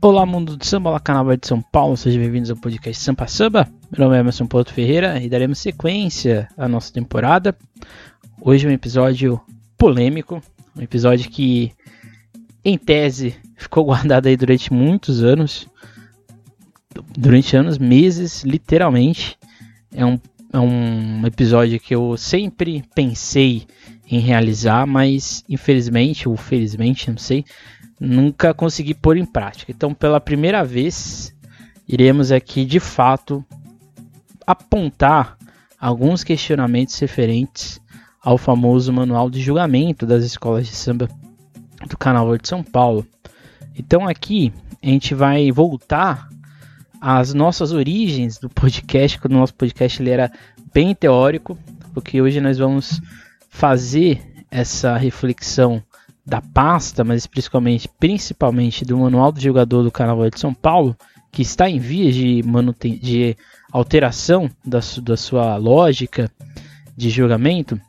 Olá, mundo do samba, olá, canal de São Paulo, sejam bem-vindos ao podcast Sampa Samba. Meu nome é Emerson Porto Ferreira e daremos sequência à nossa temporada. Hoje é um episódio polêmico, um episódio que, em tese, ficou guardado aí durante muitos anos, durante anos, meses, literalmente. É um, é um episódio que eu sempre pensei em realizar, mas infelizmente ou felizmente, não sei, nunca consegui pôr em prática. Então, pela primeira vez, iremos aqui de fato apontar alguns questionamentos referentes ao famoso manual de julgamento das escolas de samba do Canal de São Paulo. Então aqui a gente vai voltar às nossas origens do podcast, quando o nosso podcast ele era bem teórico, porque hoje nós vamos fazer essa reflexão da pasta, mas principalmente, principalmente do manual do jogador do Carnaval de São Paulo, que está em vias de, de alteração da, su da sua lógica de julgamento.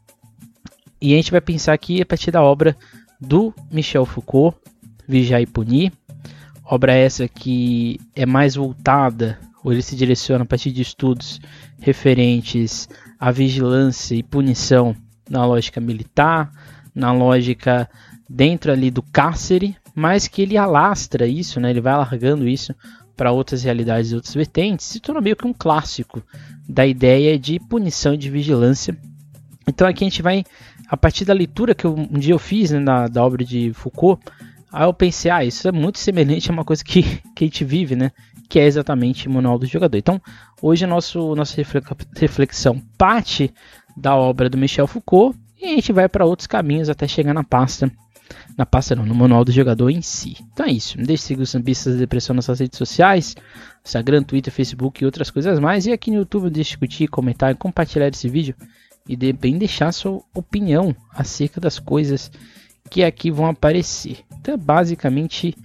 E a gente vai pensar aqui a partir da obra do Michel Foucault, Vigiar e Punir. Obra essa que é mais voltada, ou ele se direciona a partir de estudos referentes à vigilância e punição na lógica militar, na lógica dentro ali do cárcere, mas que ele alastra isso, né? Ele vai alargando isso para outras realidades e outras vertentes, se torna meio que um clássico da ideia de punição e de vigilância. Então aqui a gente vai, a partir da leitura que eu, um dia eu fiz né, na, da obra de Foucault, aí eu pensei, ah, isso é muito semelhante a uma coisa que, que a gente vive, né? Que é exatamente o manual do jogador. Então, hoje a nosso, nossa reflexão parte da obra do Michel Foucault e a gente vai para outros caminhos até chegar na pasta na pasta não, no manual do jogador em si. Então é isso. Deixe de seguir os Sambistas da Depressão nas suas redes sociais, Instagram, Twitter, Facebook e outras coisas mais. E aqui no YouTube não deixe de discutir, comentar e compartilhar esse vídeo. E de bem deixar sua opinião acerca das coisas que aqui vão aparecer. Então é basicamente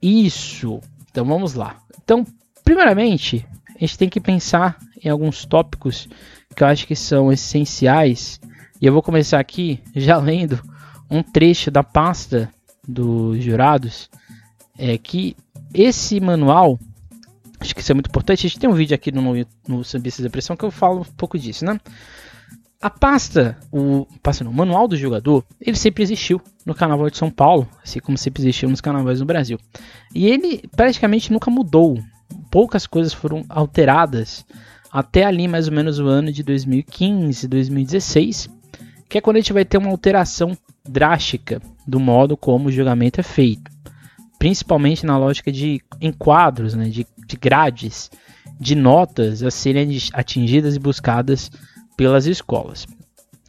isso. Então vamos lá. Então, primeiramente, a gente tem que pensar em alguns tópicos que eu acho que são essenciais. E eu vou começar aqui já lendo um trecho da pasta dos jurados é que esse manual, acho que isso é muito importante, a gente tem um vídeo aqui no, no Sambista de Depressão que eu falo um pouco disso, né? A pasta, o, pasta não, o manual do jogador, ele sempre existiu no Carnaval de São Paulo, assim como sempre existiu nos carnavais no Brasil. E ele praticamente nunca mudou. Poucas coisas foram alteradas até ali mais ou menos o ano de 2015, 2016, que é quando a gente vai ter uma alteração drástica do modo como o julgamento é feito, principalmente na lógica de enquadros, né, de, de grades, de notas a serem atingidas e buscadas pelas escolas.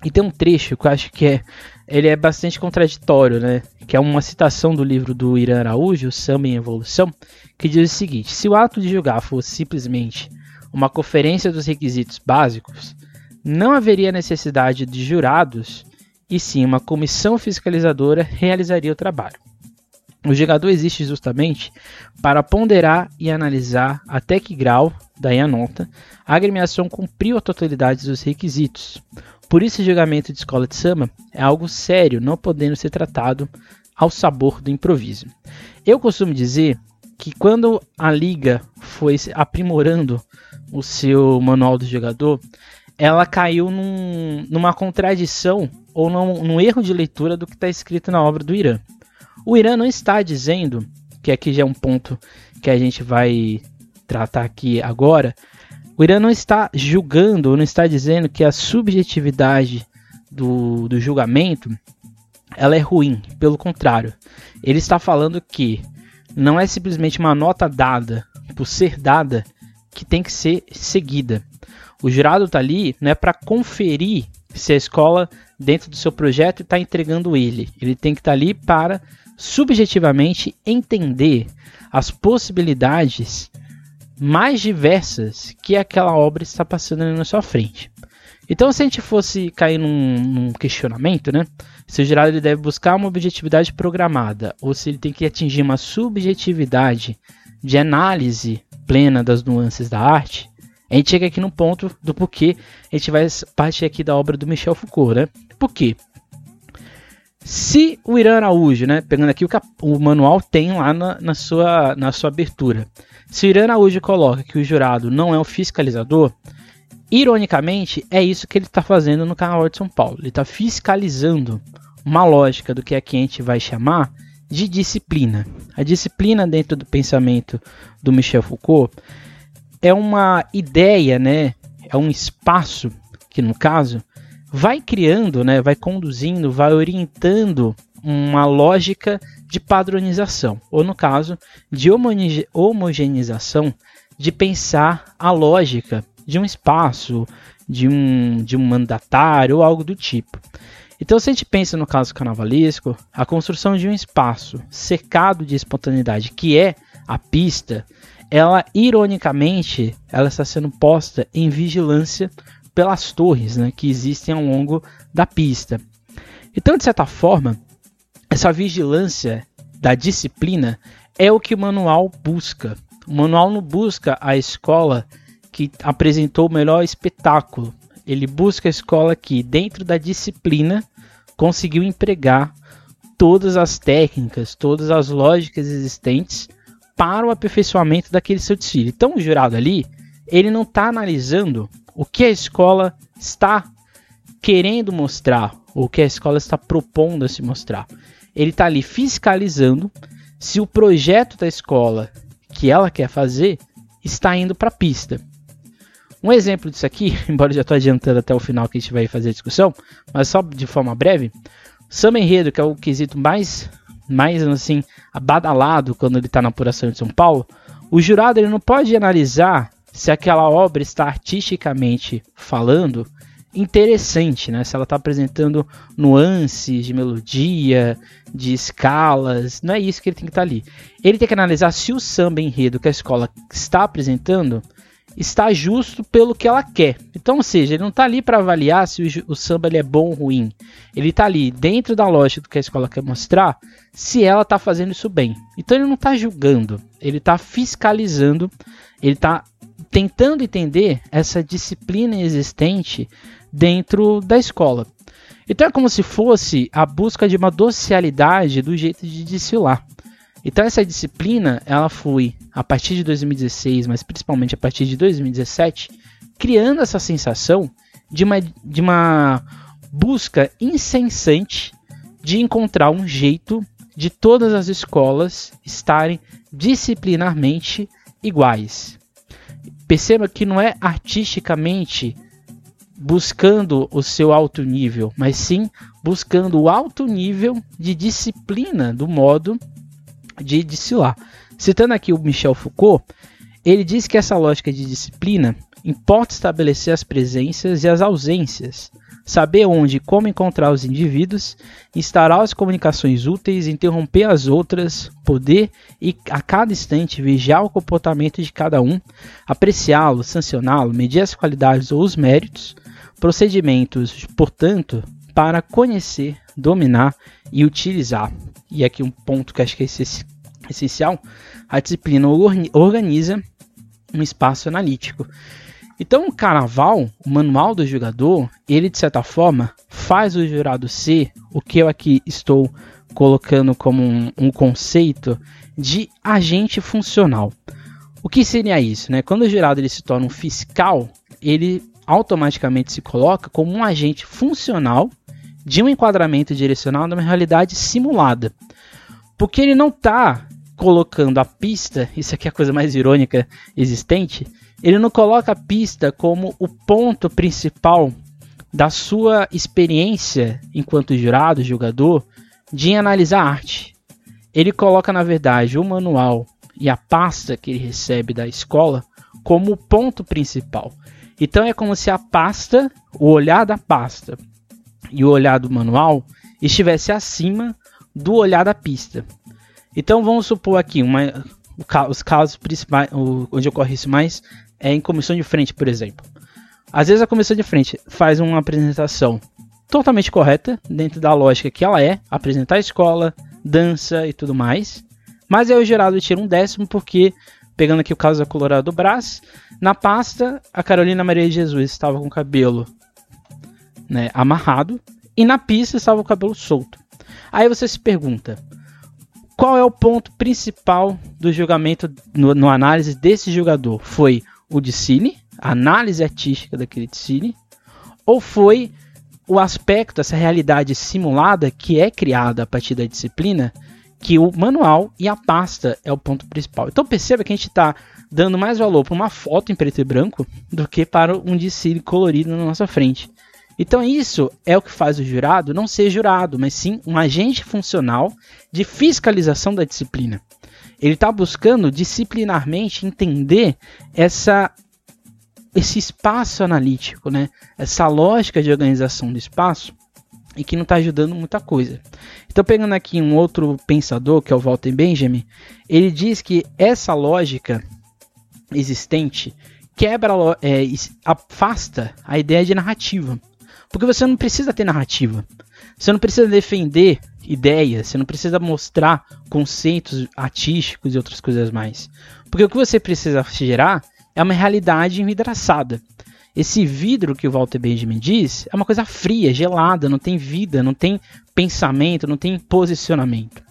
E tem um trecho que eu acho que é, ele é bastante contraditório, né? Que é uma citação do livro do Irã Araújo, Samba em Evolução, que diz o seguinte: se o ato de julgar fosse simplesmente uma conferência dos requisitos básicos, não haveria necessidade de jurados e sim uma comissão fiscalizadora realizaria o trabalho. O jogador existe justamente para ponderar e analisar até que grau, daí a nota, a agremiação cumpriu a totalidade dos requisitos. Por isso, o julgamento de escola de samba é algo sério, não podendo ser tratado ao sabor do improviso. Eu costumo dizer que quando a liga foi aprimorando o seu manual do jogador, ela caiu num, numa contradição ou num, num erro de leitura do que está escrito na obra do Irã. O Irã não está dizendo, que aqui já é um ponto que a gente vai tratar aqui agora, o Irã não está julgando não está dizendo que a subjetividade do, do julgamento ela é ruim, pelo contrário. Ele está falando que não é simplesmente uma nota dada por ser dada que tem que ser seguida. O jurado está ali não é para conferir se a escola, dentro do seu projeto, está entregando ele. Ele tem que estar tá ali para subjetivamente entender as possibilidades mais diversas que aquela obra está passando na sua frente. Então, se a gente fosse cair num, num questionamento, né? Se o jurado ele deve buscar uma objetividade programada ou se ele tem que atingir uma subjetividade de análise plena das nuances da arte, a gente chega aqui no ponto do porquê a gente vai partir aqui da obra do Michel Foucault, né? Por quê? Se o Irã Araújo, né, pegando aqui o, o manual tem lá na, na, sua, na sua abertura, se o Irã Araújo coloca que o jurado não é o fiscalizador, ironicamente é isso que ele está fazendo no Carnaval de São Paulo. Ele está fiscalizando uma lógica do que aqui a gente vai chamar de disciplina. A disciplina dentro do pensamento do Michel Foucault é uma ideia, né, é um espaço que no caso vai criando, né, vai conduzindo, vai orientando uma lógica de padronização, ou no caso, de homogeneização, de pensar a lógica de um espaço, de um, de um mandatário ou algo do tipo. Então, se a gente pensa no caso carnavalesco, a construção de um espaço cercado de espontaneidade, que é a pista, ela ironicamente ela está sendo posta em vigilância pelas torres né, que existem ao longo da pista. Então, de certa forma, essa vigilância da disciplina é o que o manual busca. O manual não busca a escola que apresentou o melhor espetáculo. Ele busca a escola que, dentro da disciplina, conseguiu empregar todas as técnicas, todas as lógicas existentes para o aperfeiçoamento daquele seu desfile. Então, o jurado ali, ele não está analisando o que a escola está querendo mostrar, ou o que a escola está propondo a se mostrar. Ele está ali fiscalizando se o projeto da escola que ela quer fazer está indo para a pista. Um exemplo disso aqui, embora eu já estou adiantando até o final que a gente vai fazer a discussão, mas só de forma breve, samba enredo, que é o quesito mais, mais assim, abadalado quando ele está na apuração de São Paulo, o jurado ele não pode analisar se aquela obra está artisticamente falando interessante, né? Se ela está apresentando nuances de melodia, de escalas, não é isso que ele tem que estar tá ali. Ele tem que analisar se o samba enredo que a escola está apresentando está justo pelo que ela quer. Então, ou seja, ele não está ali para avaliar se o, o samba é bom ou ruim. Ele está ali dentro da lógica do que a escola quer mostrar, se ela está fazendo isso bem. Então ele não está julgando, ele está fiscalizando, ele está tentando entender essa disciplina existente dentro da escola. Então é como se fosse a busca de uma docilidade do jeito de desfilar. Então essa disciplina, ela foi a partir de 2016, mas principalmente a partir de 2017, criando essa sensação de uma, de uma busca incessante de encontrar um jeito de todas as escolas estarem disciplinarmente iguais. Perceba que não é artisticamente buscando o seu alto nível, mas sim buscando o alto nível de disciplina do modo de desfilar. Citando aqui o Michel Foucault, ele diz que essa lógica de disciplina importa estabelecer as presenças e as ausências, saber onde e como encontrar os indivíduos, instaurar as comunicações úteis, interromper as outras, poder e a cada instante vigiar o comportamento de cada um, apreciá-lo, sancioná-lo, medir as qualidades ou os méritos, procedimentos, portanto, para conhecer, dominar e utilizar. E aqui um ponto que acho que é essencial, a disciplina organiza um espaço analítico. Então, o carnaval, o manual do jogador, ele de certa forma faz o jurado ser o que eu aqui estou colocando como um, um conceito de agente funcional. O que seria isso? Né? Quando o jurado ele se torna um fiscal, ele automaticamente se coloca como um agente funcional de um enquadramento direcional numa realidade simulada. Porque ele não está colocando a pista, isso aqui é a coisa mais irônica existente, ele não coloca a pista como o ponto principal da sua experiência enquanto jurado, jogador, de analisar arte. Ele coloca, na verdade, o manual e a pasta que ele recebe da escola como o ponto principal. Então é como se a pasta, o olhar da pasta e o olhar do manual estivesse acima do olhar da pista. Então vamos supor aqui uma, os casos principais, onde ocorre isso mais é em comissão de frente, por exemplo. Às vezes a comissão de frente faz uma apresentação totalmente correta, dentro da lógica que ela é, apresentar a escola, dança e tudo mais. Mas aí o gerado tira um décimo porque, pegando aqui o caso da Colorado do Brás, na pasta a Carolina Maria de Jesus estava com o cabelo né, amarrado e na pista estava o cabelo solto. Aí você se pergunta, qual é o ponto principal do julgamento no, no análise desse jogador? Foi o Cine, a análise artística daquele Cine, ou foi o aspecto, essa realidade simulada que é criada a partir da disciplina, que o manual e a pasta é o ponto principal. Então perceba que a gente está dando mais valor para uma foto em preto e branco do que para um Cine colorido na nossa frente. Então isso é o que faz o jurado não ser jurado, mas sim um agente funcional de fiscalização da disciplina. Ele está buscando disciplinarmente entender essa, esse espaço analítico, né? essa lógica de organização do espaço e que não está ajudando muita coisa. Então, pegando aqui um outro pensador, que é o Walter Benjamin, ele diz que essa lógica existente quebra, é, afasta a ideia de narrativa. Porque você não precisa ter narrativa. Você não precisa defender ideias, você não precisa mostrar conceitos artísticos e outras coisas mais. Porque o que você precisa gerar é uma realidade envidraçada. Esse vidro que o Walter Benjamin diz é uma coisa fria, gelada, não tem vida, não tem pensamento, não tem posicionamento.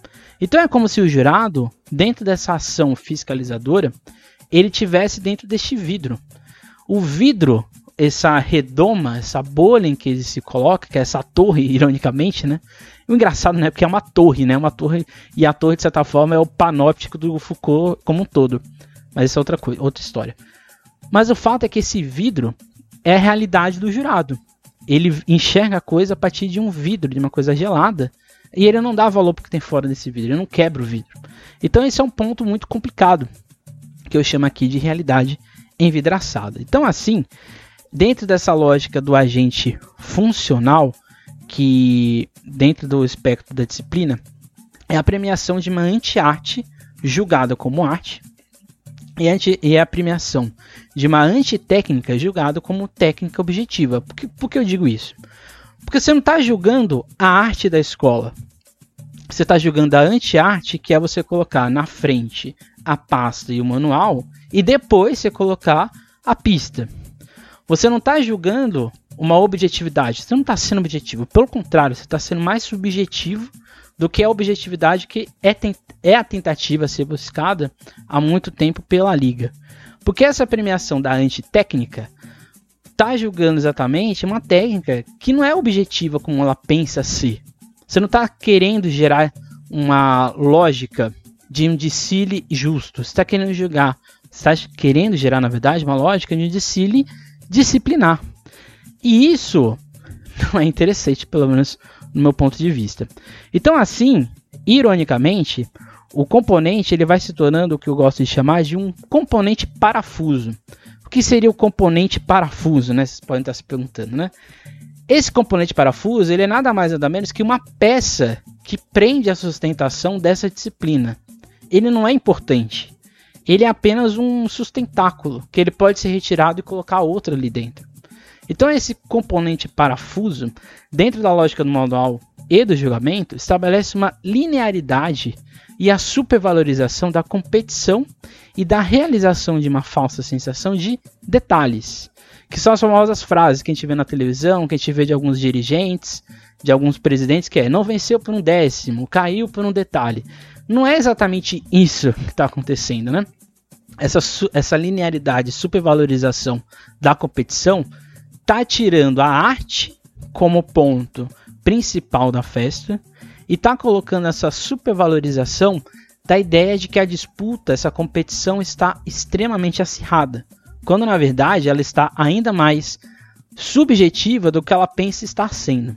Então é como se o jurado, dentro dessa ação fiscalizadora, ele tivesse dentro deste vidro. O vidro essa redoma, essa bolha em que ele se coloca, que é essa torre, ironicamente, né? O engraçado, né? Porque é uma torre, né? Uma torre, e a torre, de certa forma, é o panóptico do Foucault como um todo. Mas isso é outra coisa, outra história. Mas o fato é que esse vidro é a realidade do jurado. Ele enxerga a coisa a partir de um vidro, de uma coisa gelada, e ele não dá valor porque tem fora desse vidro, ele não quebra o vidro. Então esse é um ponto muito complicado, que eu chamo aqui de realidade envidraçada. Então assim, dentro dessa lógica do agente funcional, que dentro do espectro da disciplina, é a premiação de uma anti-arte julgada como arte e, anti, e é a premiação de uma antitécnica julgada como técnica objetiva. Por que, por que eu digo isso? Porque você não está julgando a arte da escola. Você está julgando a anti-arte, que é você colocar na frente a pasta e o manual, e depois você colocar a pista. Você não está julgando uma objetividade, você não está sendo objetivo. Pelo contrário, você está sendo mais subjetivo do que a objetividade que é, é a tentativa a ser buscada há muito tempo pela Liga. Porque essa premiação da antitécnica está julgando exatamente uma técnica que não é objetiva como ela pensa ser. Você não está querendo gerar uma lógica de um decile justo. Você está querendo julgar, está querendo gerar, na verdade, uma lógica de um decile disciplinar. E isso não é interessante, pelo menos no meu ponto de vista. Então, assim, ironicamente, o componente ele vai se tornando o que eu gosto de chamar de um componente parafuso. O que seria o componente parafuso, né? Vocês podem estar se perguntando, né? Esse componente parafuso ele é nada mais nada menos que uma peça que prende a sustentação dessa disciplina. Ele não é importante ele é apenas um sustentáculo, que ele pode ser retirado e colocar outra ali dentro. Então esse componente parafuso, dentro da lógica do manual e do julgamento, estabelece uma linearidade e a supervalorização da competição e da realização de uma falsa sensação de detalhes, que são as famosas frases que a gente vê na televisão, que a gente vê de alguns dirigentes, de alguns presidentes, que é não venceu por um décimo, caiu por um detalhe não é exatamente isso que está acontecendo, né? Essa, essa linearidade, supervalorização da competição está tirando a arte como ponto principal da festa e está colocando essa supervalorização da ideia de que a disputa, essa competição está extremamente acirrada, quando na verdade ela está ainda mais subjetiva do que ela pensa estar sendo.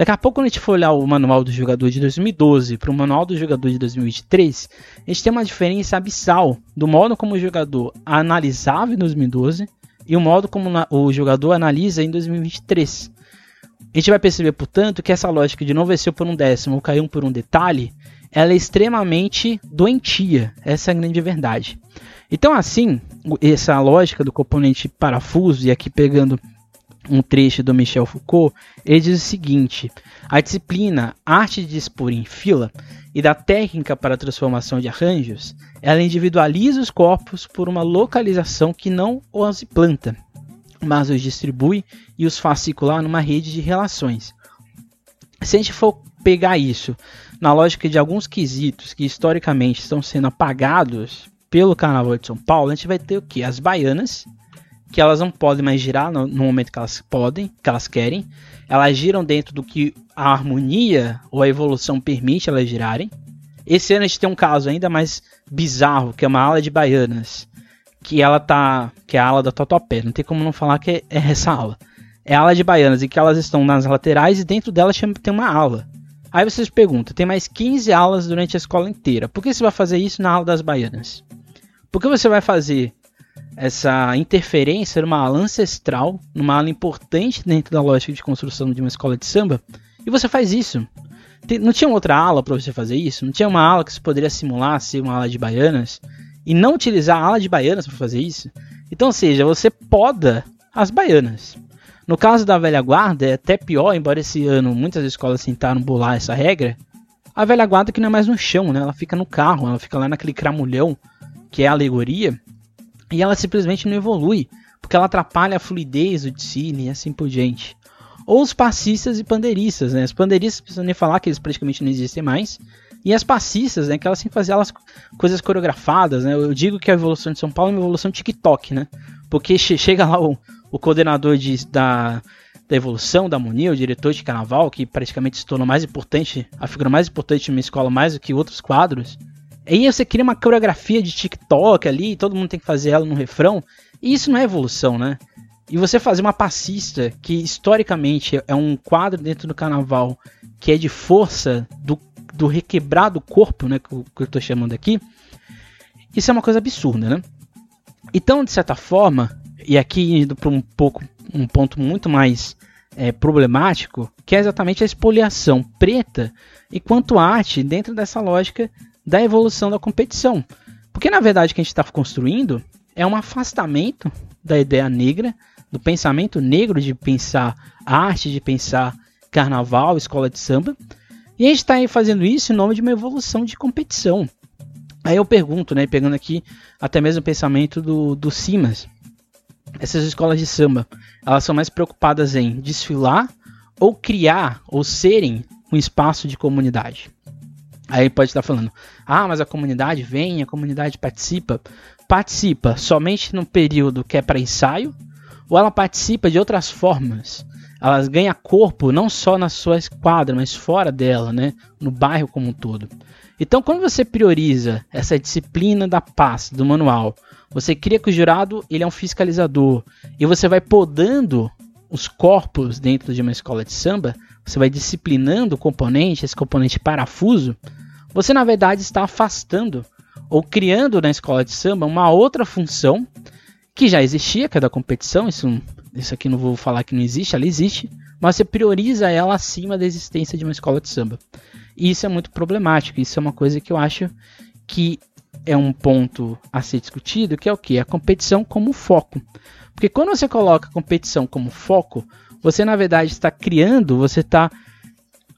Daqui a pouco, quando a gente for olhar o manual do jogador de 2012 para o manual do jogador de 2023, a gente tem uma diferença abissal do modo como o jogador analisava em 2012 e o modo como o jogador analisa em 2023. A gente vai perceber, portanto, que essa lógica de não venceu por um décimo ou caiu por um detalhe, ela é extremamente doentia. Essa é a grande verdade. Então, assim, essa lógica do componente parafuso, e aqui pegando um trecho do Michel Foucault, ele diz o seguinte: a disciplina arte de dispor em fila e da técnica para a transformação de arranjos, ela individualiza os corpos por uma localização que não os planta, mas os distribui e os faz circular numa rede de relações. Se a gente for pegar isso na lógica de alguns quesitos que historicamente estão sendo apagados pelo Carnaval de São Paulo, a gente vai ter o que? As baianas, que elas não podem mais girar no, no, momento que elas podem, que elas querem. Elas giram dentro do que a harmonia ou a evolução permite elas girarem. Esse ano a gente tem um caso ainda mais bizarro, que é uma ala de baianas, que ela tá, que é a ala da Totopé, não tem como não falar que é, é essa ala. É a ala de baianas e que elas estão nas laterais e dentro delas tem uma ala. Aí vocês perguntam, tem mais 15 aulas durante a escola inteira. Por que você vai fazer isso na aula das baianas? Por que você vai fazer essa interferência numa ala ancestral, numa ala importante dentro da lógica de construção de uma escola de samba? E você faz isso. Não tinha outra ala para você fazer isso? Não tinha uma ala que você poderia simular ser uma ala de baianas? E não utilizar a ala de baianas para fazer isso? Então, ou seja, você poda as baianas. No caso da velha guarda, é até pior, embora esse ano muitas escolas tentaram bolar essa regra. A velha guarda que não é mais no chão, né? Ela fica no carro, ela fica lá naquele cramulhão, que é a alegoria, e ela simplesmente não evolui, porque ela atrapalha a fluidez do desfile e assim por diante. Ou os passistas e pandeiristas, né? Os pandeiristas, precisam nem falar que eles praticamente não existem mais. E as passistas, né? Que elas sempre faziam elas coisas coreografadas, né? Eu digo que a evolução de São Paulo é uma evolução TikTok, né? Porque chega lá o, o coordenador de, da, da evolução da Munir, o diretor de carnaval, que praticamente se tornou mais importante, a figura mais importante de uma escola mais do que outros quadros. Aí você cria uma coreografia de TikTok ali, todo mundo tem que fazer ela no refrão, e isso não é evolução, né? E você fazer uma passista, que historicamente é um quadro dentro do carnaval que é de força do, do requebrado corpo, né, que eu, que eu tô chamando aqui, isso é uma coisa absurda, né? Então, de certa forma, e aqui indo para um pouco um ponto muito mais é, problemático, que é exatamente a expoliação preta enquanto arte dentro dessa lógica da evolução da competição. Porque na verdade o que a gente está construindo é um afastamento da ideia negra, do pensamento negro de pensar arte, de pensar carnaval, escola de samba, e a gente está fazendo isso em nome de uma evolução de competição. Aí eu pergunto, né, pegando aqui até mesmo o pensamento do, do Simas, essas escolas de samba, elas são mais preocupadas em desfilar ou criar ou serem um espaço de comunidade. Aí pode estar falando, ah, mas a comunidade vem, a comunidade participa. Participa somente no período que é para ensaio, ou ela participa de outras formas. Elas ganham corpo não só na sua esquadra, mas fora dela, né? no bairro como um todo. Então, quando você prioriza essa disciplina da paz do manual você cria que o jurado ele é um fiscalizador e você vai podando os corpos dentro de uma escola de samba, você vai disciplinando o componente, esse componente parafuso, você na verdade está afastando ou criando na escola de samba uma outra função que já existia, que é da competição, isso, isso aqui não vou falar que não existe, ela existe, mas você prioriza ela acima da existência de uma escola de samba. E isso é muito problemático, isso é uma coisa que eu acho que é um ponto a ser discutido, que é o que? A competição como foco. Porque quando você coloca a competição como foco, você na verdade está criando, você está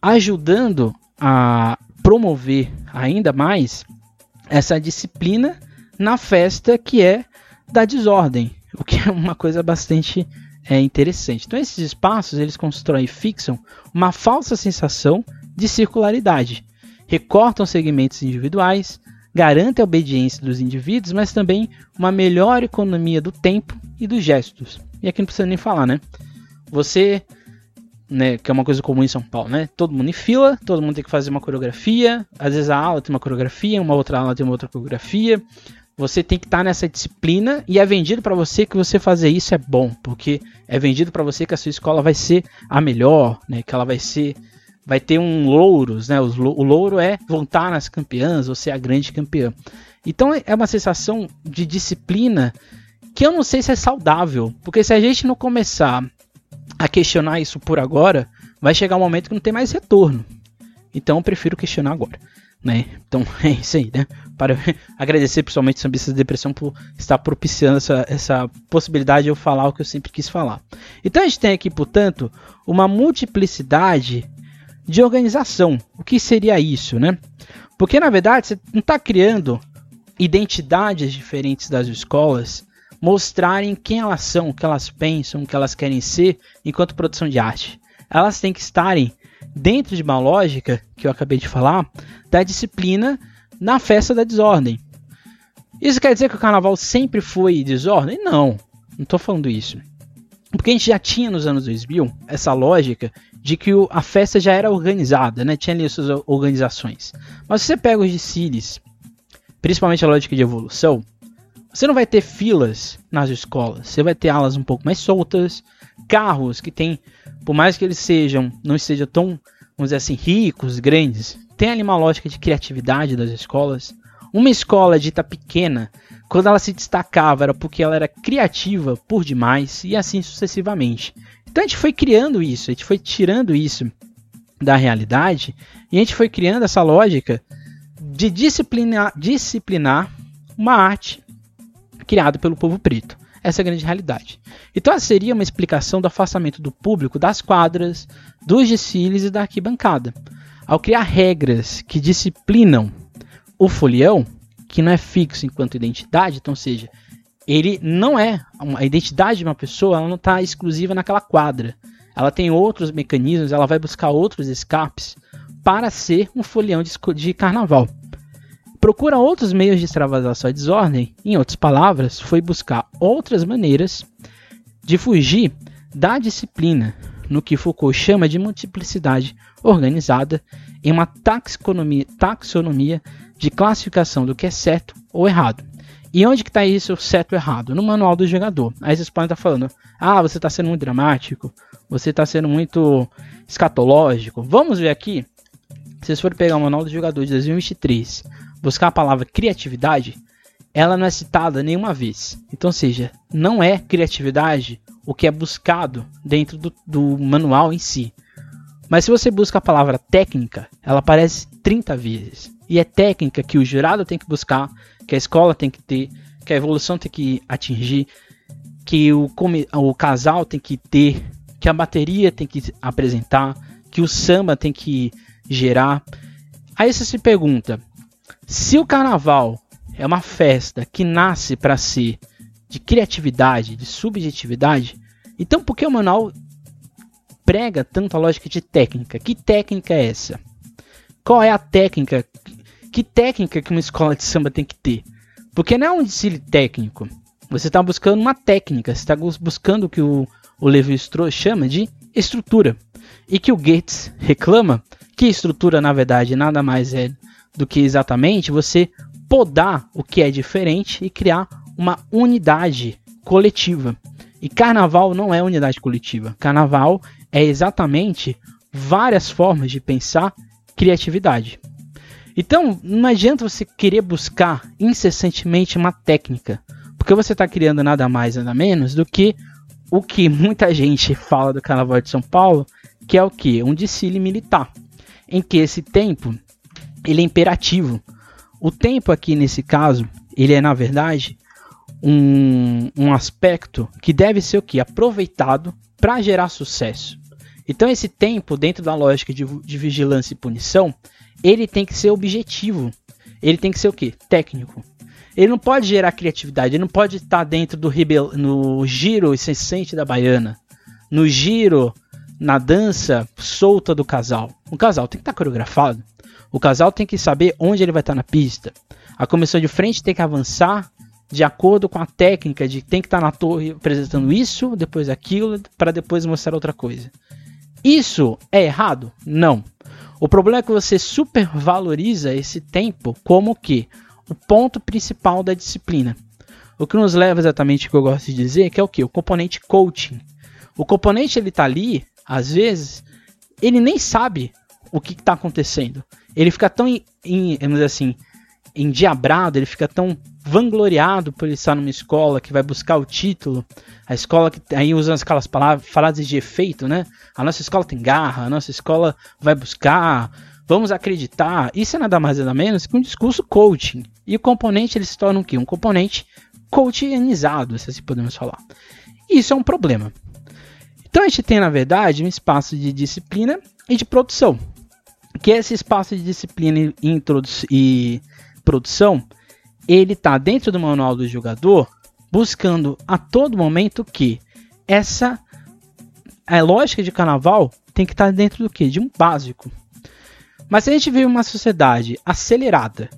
ajudando a promover ainda mais essa disciplina na festa que é da desordem, o que é uma coisa bastante é, interessante. Então esses espaços eles constroem e fixam uma falsa sensação de circularidade, recortam segmentos individuais, garante a obediência dos indivíduos, mas também uma melhor economia do tempo e dos gestos. E aqui não precisa nem falar, né? Você, né, que é uma coisa comum em São Paulo, né? Todo mundo em fila, todo mundo tem que fazer uma coreografia. Às vezes a aula tem uma coreografia, uma outra aula tem uma outra coreografia. Você tem que estar nessa disciplina e é vendido para você que você fazer isso é bom, porque é vendido para você que a sua escola vai ser a melhor, né? Que ela vai ser vai ter um louros, né? O louro é voltar nas campeãs ou ser a grande campeã. Então é uma sensação de disciplina que eu não sei se é saudável, porque se a gente não começar a questionar isso por agora, vai chegar um momento que não tem mais retorno. Então eu prefiro questionar agora. Né? Então é isso aí, né? Para agradecer principalmente o Sambistas de Depressão por estar propiciando essa, essa possibilidade de eu falar o que eu sempre quis falar. Então a gente tem aqui, portanto, uma multiplicidade de organização. O que seria isso, né? Porque na verdade você não está criando identidades diferentes das escolas mostrarem quem elas são, o que elas pensam, o que elas querem ser enquanto produção de arte. Elas têm que estarem dentro de uma lógica que eu acabei de falar da disciplina na festa da desordem. Isso quer dizer que o carnaval sempre foi desordem? Não, não estou falando isso. Porque a gente já tinha nos anos 2000 essa lógica de que o, a festa já era organizada, né? tinha ali suas organizações. Mas se você pega os desfiles, principalmente a lógica de evolução, você não vai ter filas nas escolas, você vai ter alas um pouco mais soltas, carros que tem, por mais que eles sejam, não estejam tão, vamos dizer assim, ricos, grandes, tem ali uma lógica de criatividade das escolas. Uma escola dita pequena, quando ela se destacava era porque ela era criativa por demais e assim sucessivamente. Então a gente foi criando isso, a gente foi tirando isso da realidade e a gente foi criando essa lógica de disciplinar, disciplinar uma arte criada pelo povo preto. Essa é a grande realidade. Então, essa seria uma explicação do afastamento do público das quadras, dos desfiles e da arquibancada. Ao criar regras que disciplinam o folião, que não é fixo enquanto identidade, então, seja, ele não é a identidade de uma pessoa, ela não está exclusiva naquela quadra. Ela tem outros mecanismos, ela vai buscar outros escapes para ser um folião de, de carnaval. Procura outros meios de extravasar sua desordem, em outras palavras, foi buscar outras maneiras de fugir da disciplina, no que Foucault chama de multiplicidade organizada, em uma taxonomia, taxonomia de classificação do que é certo ou errado. E onde que está isso certo ou errado? No manual do jogador. Aí vocês podem estar tá falando, ah, você está sendo muito dramático, você está sendo muito escatológico. Vamos ver aqui. Se vocês forem pegar o manual do jogador de 2023, buscar a palavra criatividade, ela não é citada nenhuma vez. Então, seja, não é criatividade o que é buscado dentro do, do manual em si. Mas se você busca a palavra técnica, ela aparece 30 vezes. E é técnica que o jurado tem que buscar, que a escola tem que ter, que a evolução tem que atingir, que o, o casal tem que ter, que a bateria tem que apresentar, que o samba tem que gerar. Aí você se pergunta, se o carnaval é uma festa que nasce para ser de criatividade, de subjetividade, então por que o manual prega tanto a lógica de técnica? Que técnica é essa? Qual é a técnica que técnica que uma escola de samba tem que ter? Porque não é um desfile técnico. Você está buscando uma técnica, você está buscando o que o, o Levi Strauss chama de estrutura. E que o Gates reclama que estrutura, na verdade, nada mais é do que exatamente você podar o que é diferente e criar uma unidade coletiva. E carnaval não é unidade coletiva. Carnaval é exatamente várias formas de pensar criatividade. Então, não adianta você querer buscar incessantemente uma técnica, porque você está criando nada mais, nada menos do que o que muita gente fala do Carnaval de São Paulo, que é o que? Um desfile militar, em que esse tempo ele é imperativo. O tempo aqui nesse caso, ele é na verdade um, um aspecto que deve ser o que? Aproveitado para gerar sucesso. Então esse tempo, dentro da lógica de, de vigilância e punição, ele tem que ser objetivo. Ele tem que ser o quê? Técnico. Ele não pode gerar criatividade, ele não pode estar dentro do rebel no giro incessante da baiana, no giro, na dança solta do casal. O casal tem que estar coreografado. O casal tem que saber onde ele vai estar na pista. A comissão de frente tem que avançar de acordo com a técnica de tem que estar na torre apresentando isso, depois aquilo, para depois mostrar outra coisa. Isso é errado? Não. O problema é que você supervaloriza esse tempo como que o ponto principal da disciplina. O que nos leva exatamente ao que eu gosto de dizer, que é o que? O componente coaching. O componente ele tá ali, às vezes, ele nem sabe o que está acontecendo. Ele fica tão, em, vamos dizer assim, endiabrado, ele fica tão vangloriado por estar numa escola que vai buscar o título, a escola que aí usa aquelas palavras, frases de efeito, né? A nossa escola tem garra, a nossa escola vai buscar, vamos acreditar. Isso é nada mais nada menos que um discurso coaching. E o componente ele se torna o quê? Um componente coachinizado, se assim podemos falar. Isso é um problema. Então a gente tem, na verdade, um espaço de disciplina e de produção. Que esse espaço de disciplina e, e produção ele está dentro do manual do jogador buscando a todo momento que essa a lógica de carnaval tem que estar dentro do quê? De um básico. Mas se a gente vive uma sociedade acelerada,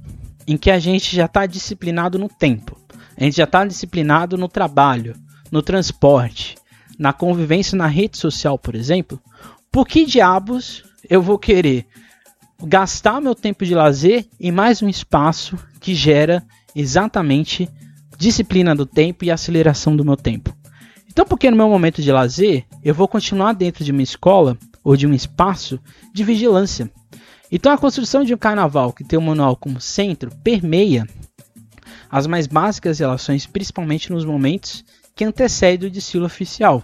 em que a gente já está disciplinado no tempo, a gente já está disciplinado no trabalho, no transporte, na convivência na rede social, por exemplo, por que diabos eu vou querer gastar meu tempo de lazer em mais um espaço que gera exatamente disciplina do tempo e aceleração do meu tempo? Então, porque no meu momento de lazer, eu vou continuar dentro de uma escola ou de um espaço de vigilância. Então, a construção de um carnaval que tem o manual como centro permeia as mais básicas relações, principalmente nos momentos que antecedem o desfile oficial,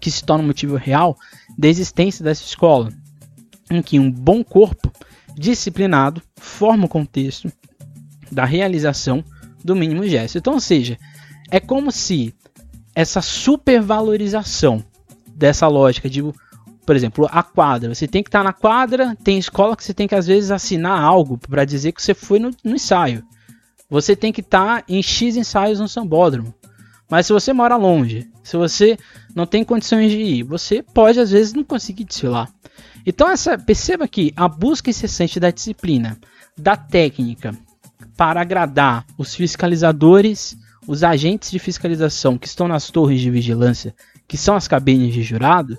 que se torna um motivo real da existência dessa escola, em que um bom corpo disciplinado forma o contexto da realização do mínimo gesto. Então, ou seja, é como se essa supervalorização dessa lógica de, por exemplo, a quadra. Você tem que estar na quadra, tem escola que você tem que às vezes assinar algo para dizer que você foi no, no ensaio. Você tem que estar em X ensaios no sambódromo. Mas se você mora longe, se você não tem condições de ir, você pode às vezes não conseguir desfilar. Então essa, perceba que a busca incessante da disciplina, da técnica, para agradar os fiscalizadores, os agentes de fiscalização que estão nas torres de vigilância, que são as cabines de jurado,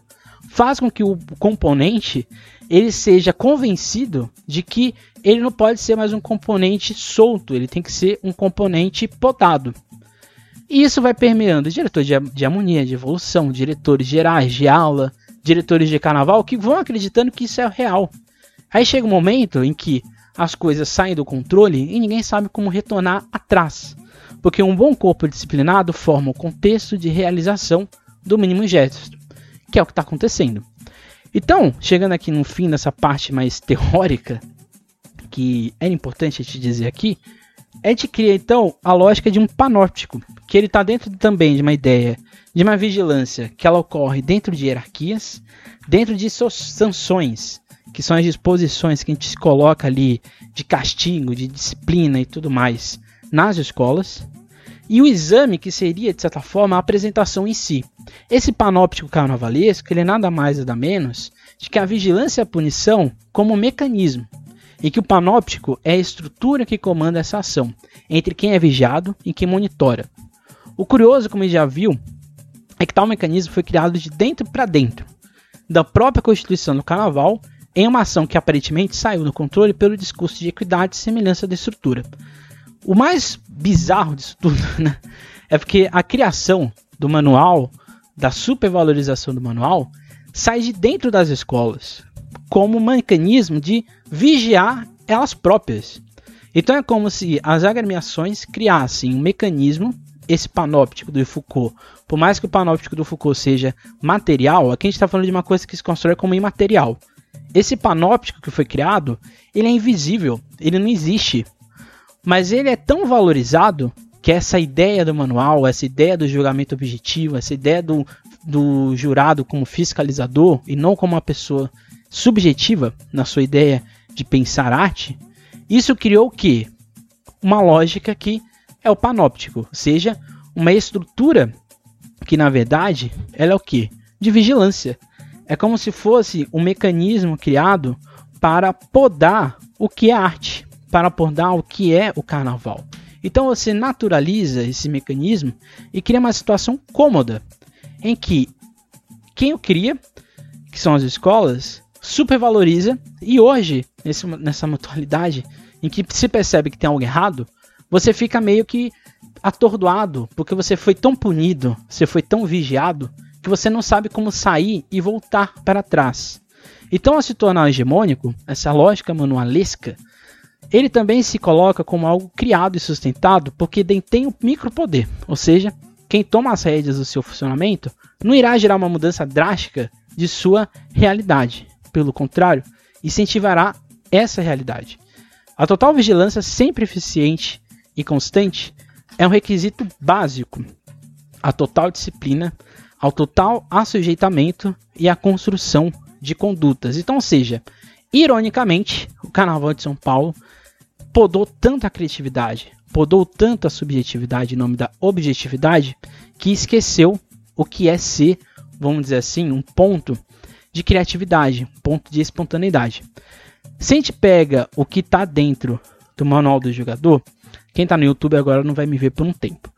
faz com que o componente ele seja convencido de que ele não pode ser mais um componente solto, ele tem que ser um componente podado. E isso vai permeando diretores de, de harmonia, de evolução, diretores gerais de aula, diretores de carnaval que vão acreditando que isso é real. Aí chega um momento em que as coisas saem do controle e ninguém sabe como retornar atrás. Porque um bom corpo disciplinado forma o contexto de realização do mínimo gesto, que é o que está acontecendo. Então, chegando aqui no fim dessa parte mais teórica, que era importante gente dizer aqui, a gente cria então a lógica de um panóptico, que ele está dentro também de uma ideia de uma vigilância que ela ocorre dentro de hierarquias, dentro de sanções, que são as disposições que a gente coloca ali de castigo, de disciplina e tudo mais nas escolas, e o exame que seria de certa forma a apresentação em si. Esse panóptico carnavalesco ele é nada mais nada menos de que a vigilância e a punição como mecanismo e que o panóptico é a estrutura que comanda essa ação entre quem é vigiado e quem monitora. O curioso, como a gente já viu, é que tal mecanismo foi criado de dentro para dentro da própria constituição do carnaval em uma ação que aparentemente saiu do controle pelo discurso de equidade e semelhança da estrutura. O mais bizarro disso tudo né, é porque a criação do manual, da supervalorização do manual, sai de dentro das escolas como um mecanismo de vigiar elas próprias. Então é como se as agremiações criassem um mecanismo, esse panóptico do Foucault, por mais que o panóptico do Foucault seja material, aqui a gente está falando de uma coisa que se constrói como imaterial. Esse panóptico que foi criado, ele é invisível, ele não existe. Mas ele é tão valorizado que essa ideia do manual, essa ideia do julgamento objetivo, essa ideia do, do jurado como fiscalizador e não como uma pessoa subjetiva na sua ideia de pensar arte, isso criou o que? Uma lógica que é o panóptico, ou seja, uma estrutura que na verdade ela é o que? De vigilância. É como se fosse um mecanismo criado para podar o que é arte, para podar o que é o carnaval. Então você naturaliza esse mecanismo e cria uma situação cômoda em que quem o cria, que são as escolas, supervaloriza e hoje, nesse, nessa mutualidade em que se percebe que tem algo errado, você fica meio que atordoado, porque você foi tão punido, você foi tão vigiado, que você não sabe como sair e voltar para trás. Então, ao se tornar hegemônico, essa lógica manualesca, ele também se coloca como algo criado e sustentado porque detém o micropoder, ou seja, quem toma as rédeas do seu funcionamento não irá gerar uma mudança drástica de sua realidade. Pelo contrário, incentivará essa realidade. A total vigilância sempre eficiente e constante é um requisito básico. A total disciplina, ao total assujeitamento e a construção de condutas. Então, ou seja, ironicamente, o Carnaval de São Paulo podou tanto a criatividade, podou tanto a subjetividade em nome da objetividade, que esqueceu o que é ser, vamos dizer assim, um ponto de criatividade, ponto de espontaneidade. Se a gente pega o que está dentro do manual do jogador, quem está no YouTube agora não vai me ver por um tempo.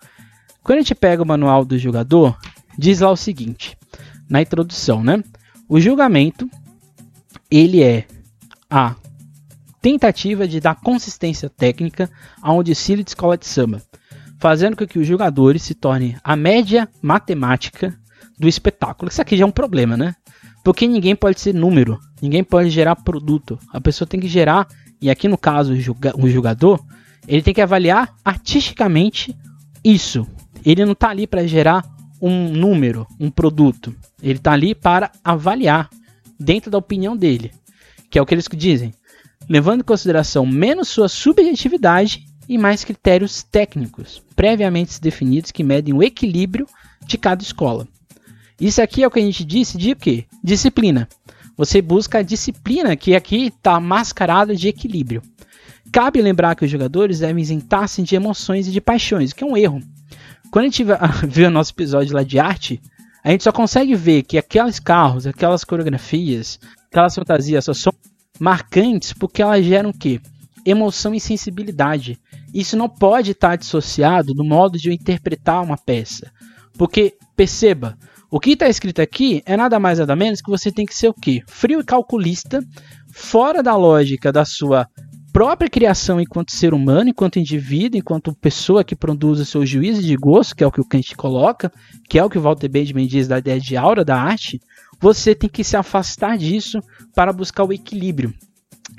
Quando a gente pega o manual do jogador, diz lá o seguinte, na introdução, né? O julgamento, ele é a tentativa de dar consistência técnica a um desfile de escola de samba, fazendo com que os jogadores se tornem a média matemática do espetáculo. Isso aqui já é um problema, né? Porque ninguém pode ser número, ninguém pode gerar produto. A pessoa tem que gerar, e aqui no caso o jogador, ele tem que avaliar artisticamente isso. Ele não está ali para gerar um número, um produto. Ele está ali para avaliar dentro da opinião dele, que é o que eles dizem, levando em consideração menos sua subjetividade e mais critérios técnicos previamente definidos que medem o equilíbrio de cada escola. Isso aqui é o que a gente disse de quê? Disciplina. Você busca a disciplina que aqui está mascarada de equilíbrio. Cabe lembrar que os jogadores devem isentar-se de emoções e de paixões, o que é um erro. Quando a gente vê o nosso episódio lá de arte, a gente só consegue ver que aqueles carros, aquelas coreografias, aquelas fantasias só são marcantes porque elas geram o quê? Emoção e sensibilidade. Isso não pode estar dissociado do modo de eu interpretar uma peça. Porque, perceba, o que está escrito aqui é nada mais nada menos que você tem que ser o quê? Frio e calculista, fora da lógica da sua própria criação enquanto ser humano, enquanto indivíduo, enquanto pessoa que produz o seu juízo de gosto, que é o que o Kant coloca, que é o que o Walter Benjamin diz da ideia de aura da arte, você tem que se afastar disso para buscar o equilíbrio,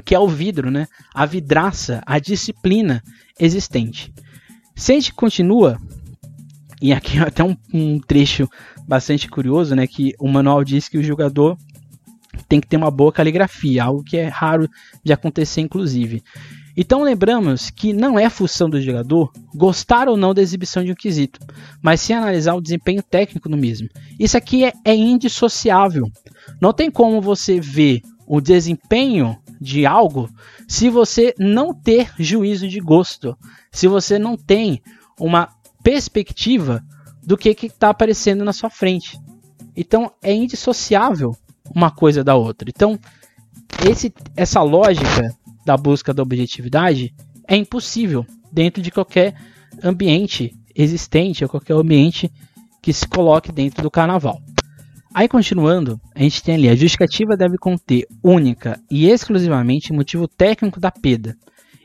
que é o vidro, né? a vidraça, a disciplina existente. Se a gente continua, e aqui é até um, um trecho bastante curioso, né, que o manual diz que o jogador tem que ter uma boa caligrafia, algo que é raro de acontecer, inclusive. Então lembramos que não é função do jogador gostar ou não da exibição de um quesito, mas sim analisar o desempenho técnico do mesmo. Isso aqui é, é indissociável. Não tem como você ver o desempenho de algo se você não ter juízo de gosto, se você não tem uma perspectiva do que está aparecendo na sua frente. Então é indissociável uma coisa da outra. Então, esse, essa lógica da busca da objetividade é impossível dentro de qualquer ambiente existente ou qualquer ambiente que se coloque dentro do carnaval. Aí continuando, a gente tem ali a justificativa deve conter única e exclusivamente motivo técnico da perda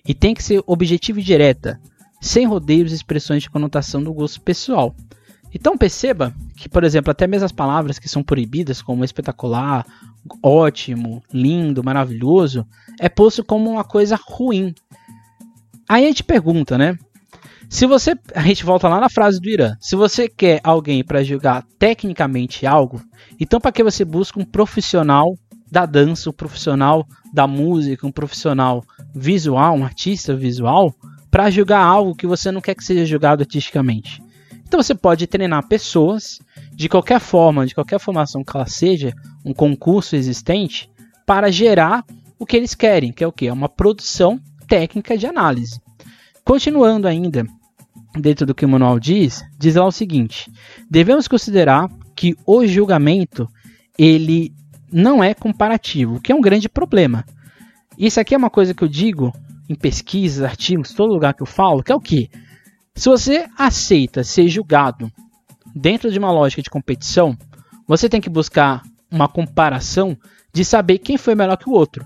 e tem que ser objetiva e direta, sem rodeios e expressões de conotação do gosto pessoal. Então perceba que, por exemplo, até mesmo as palavras que são proibidas, como espetacular, ótimo, lindo, maravilhoso, é posto como uma coisa ruim. Aí a gente pergunta, né? Se você, a gente volta lá na frase do Irã. Se você quer alguém para julgar tecnicamente algo, então para que você busca um profissional da dança, um profissional da música, um profissional visual, um artista visual, para julgar algo que você não quer que seja julgado artisticamente? Então você pode treinar pessoas de qualquer forma, de qualquer formação que ela seja, um concurso existente, para gerar o que eles querem, que é o que? É uma produção técnica de análise. Continuando ainda dentro do que o manual diz, diz lá o seguinte: devemos considerar que o julgamento ele não é comparativo, o que é um grande problema. Isso aqui é uma coisa que eu digo em pesquisas, artigos, todo lugar que eu falo, que é o que? Se você aceita ser julgado dentro de uma lógica de competição, você tem que buscar uma comparação de saber quem foi melhor que o outro.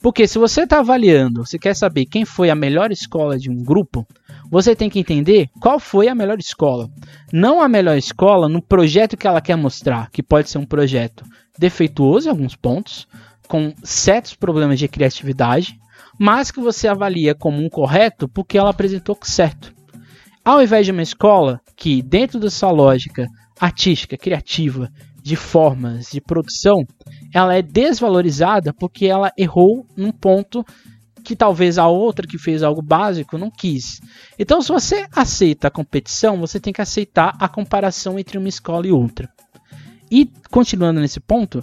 Porque se você está avaliando, você quer saber quem foi a melhor escola de um grupo, você tem que entender qual foi a melhor escola. Não a melhor escola no projeto que ela quer mostrar, que pode ser um projeto defeituoso em alguns pontos, com certos problemas de criatividade, mas que você avalia como um correto porque ela apresentou certo. Ao invés de uma escola que, dentro dessa lógica artística, criativa, de formas, de produção, ela é desvalorizada porque ela errou num ponto que talvez a outra que fez algo básico não quis. Então, se você aceita a competição, você tem que aceitar a comparação entre uma escola e outra. E continuando nesse ponto,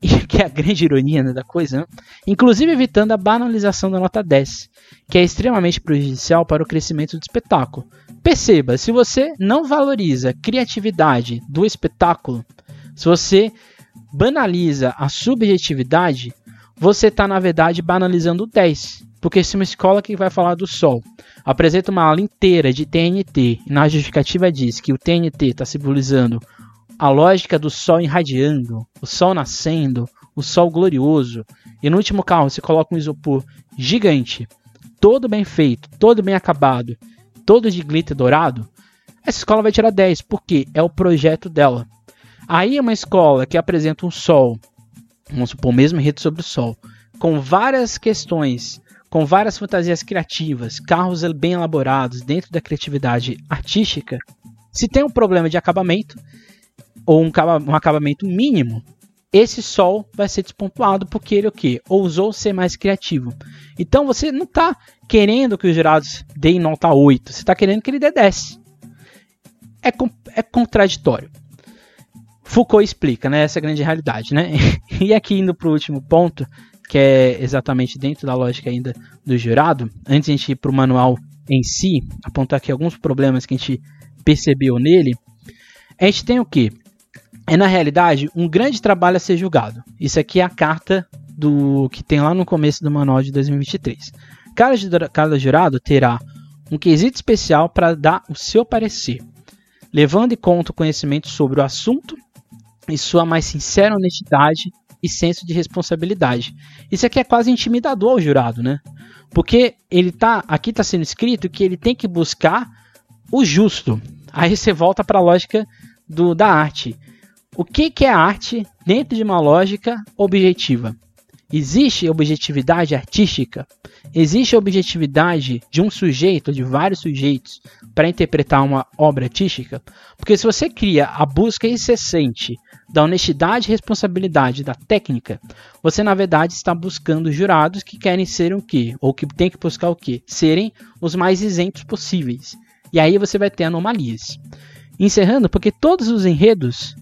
que é a grande ironia né, da coisa, né? inclusive evitando a banalização da nota 10, que é extremamente prejudicial para o crescimento do espetáculo. Perceba, se você não valoriza a criatividade do espetáculo, se você banaliza a subjetividade, você está, na verdade, banalizando o 10. Porque se uma escola que vai falar do Sol apresenta uma aula inteira de TNT e na justificativa diz que o TNT está simbolizando a lógica do Sol irradiando, o Sol nascendo, o Sol glorioso, e no último carro você coloca um isopor gigante, todo bem feito, todo bem acabado, todo de glitter dourado, essa escola vai tirar 10, porque é o projeto dela. Aí é uma escola que apresenta um Sol, vamos supor, mesmo enredo sobre o Sol, com várias questões com várias fantasias criativas, carros bem elaborados dentro da criatividade artística, se tem um problema de acabamento ou um, um acabamento mínimo, esse sol vai ser despontuado porque ele o quê? Ousou ser mais criativo. Então você não está querendo que os jurados deem nota 8, você está querendo que ele dê 10. É, é contraditório. Foucault explica, né, essa grande realidade, né? E aqui indo para o último ponto, que é exatamente dentro da lógica ainda do jurado, antes de a gente ir para o manual em si, apontar aqui alguns problemas que a gente percebeu nele, a gente tem o que? É na realidade um grande trabalho a ser julgado. Isso aqui é a carta do que tem lá no começo do manual de 2023. Cada, cada jurado terá um quesito especial para dar o seu parecer, levando em conta o conhecimento sobre o assunto e sua mais sincera honestidade e senso de responsabilidade. Isso aqui é quase intimidador ao jurado, né? Porque ele tá, aqui está sendo escrito que ele tem que buscar o justo. Aí você volta para a lógica do, da arte. O que, que é arte dentro de uma lógica objetiva? Existe objetividade artística? Existe objetividade de um sujeito, de vários sujeitos, para interpretar uma obra artística? Porque se você cria a busca incessante da honestidade e responsabilidade da técnica, você na verdade está buscando jurados que querem ser o quê? Ou que tem que buscar o quê? Serem os mais isentos possíveis. E aí você vai ter anomalias. Encerrando, porque todos os enredos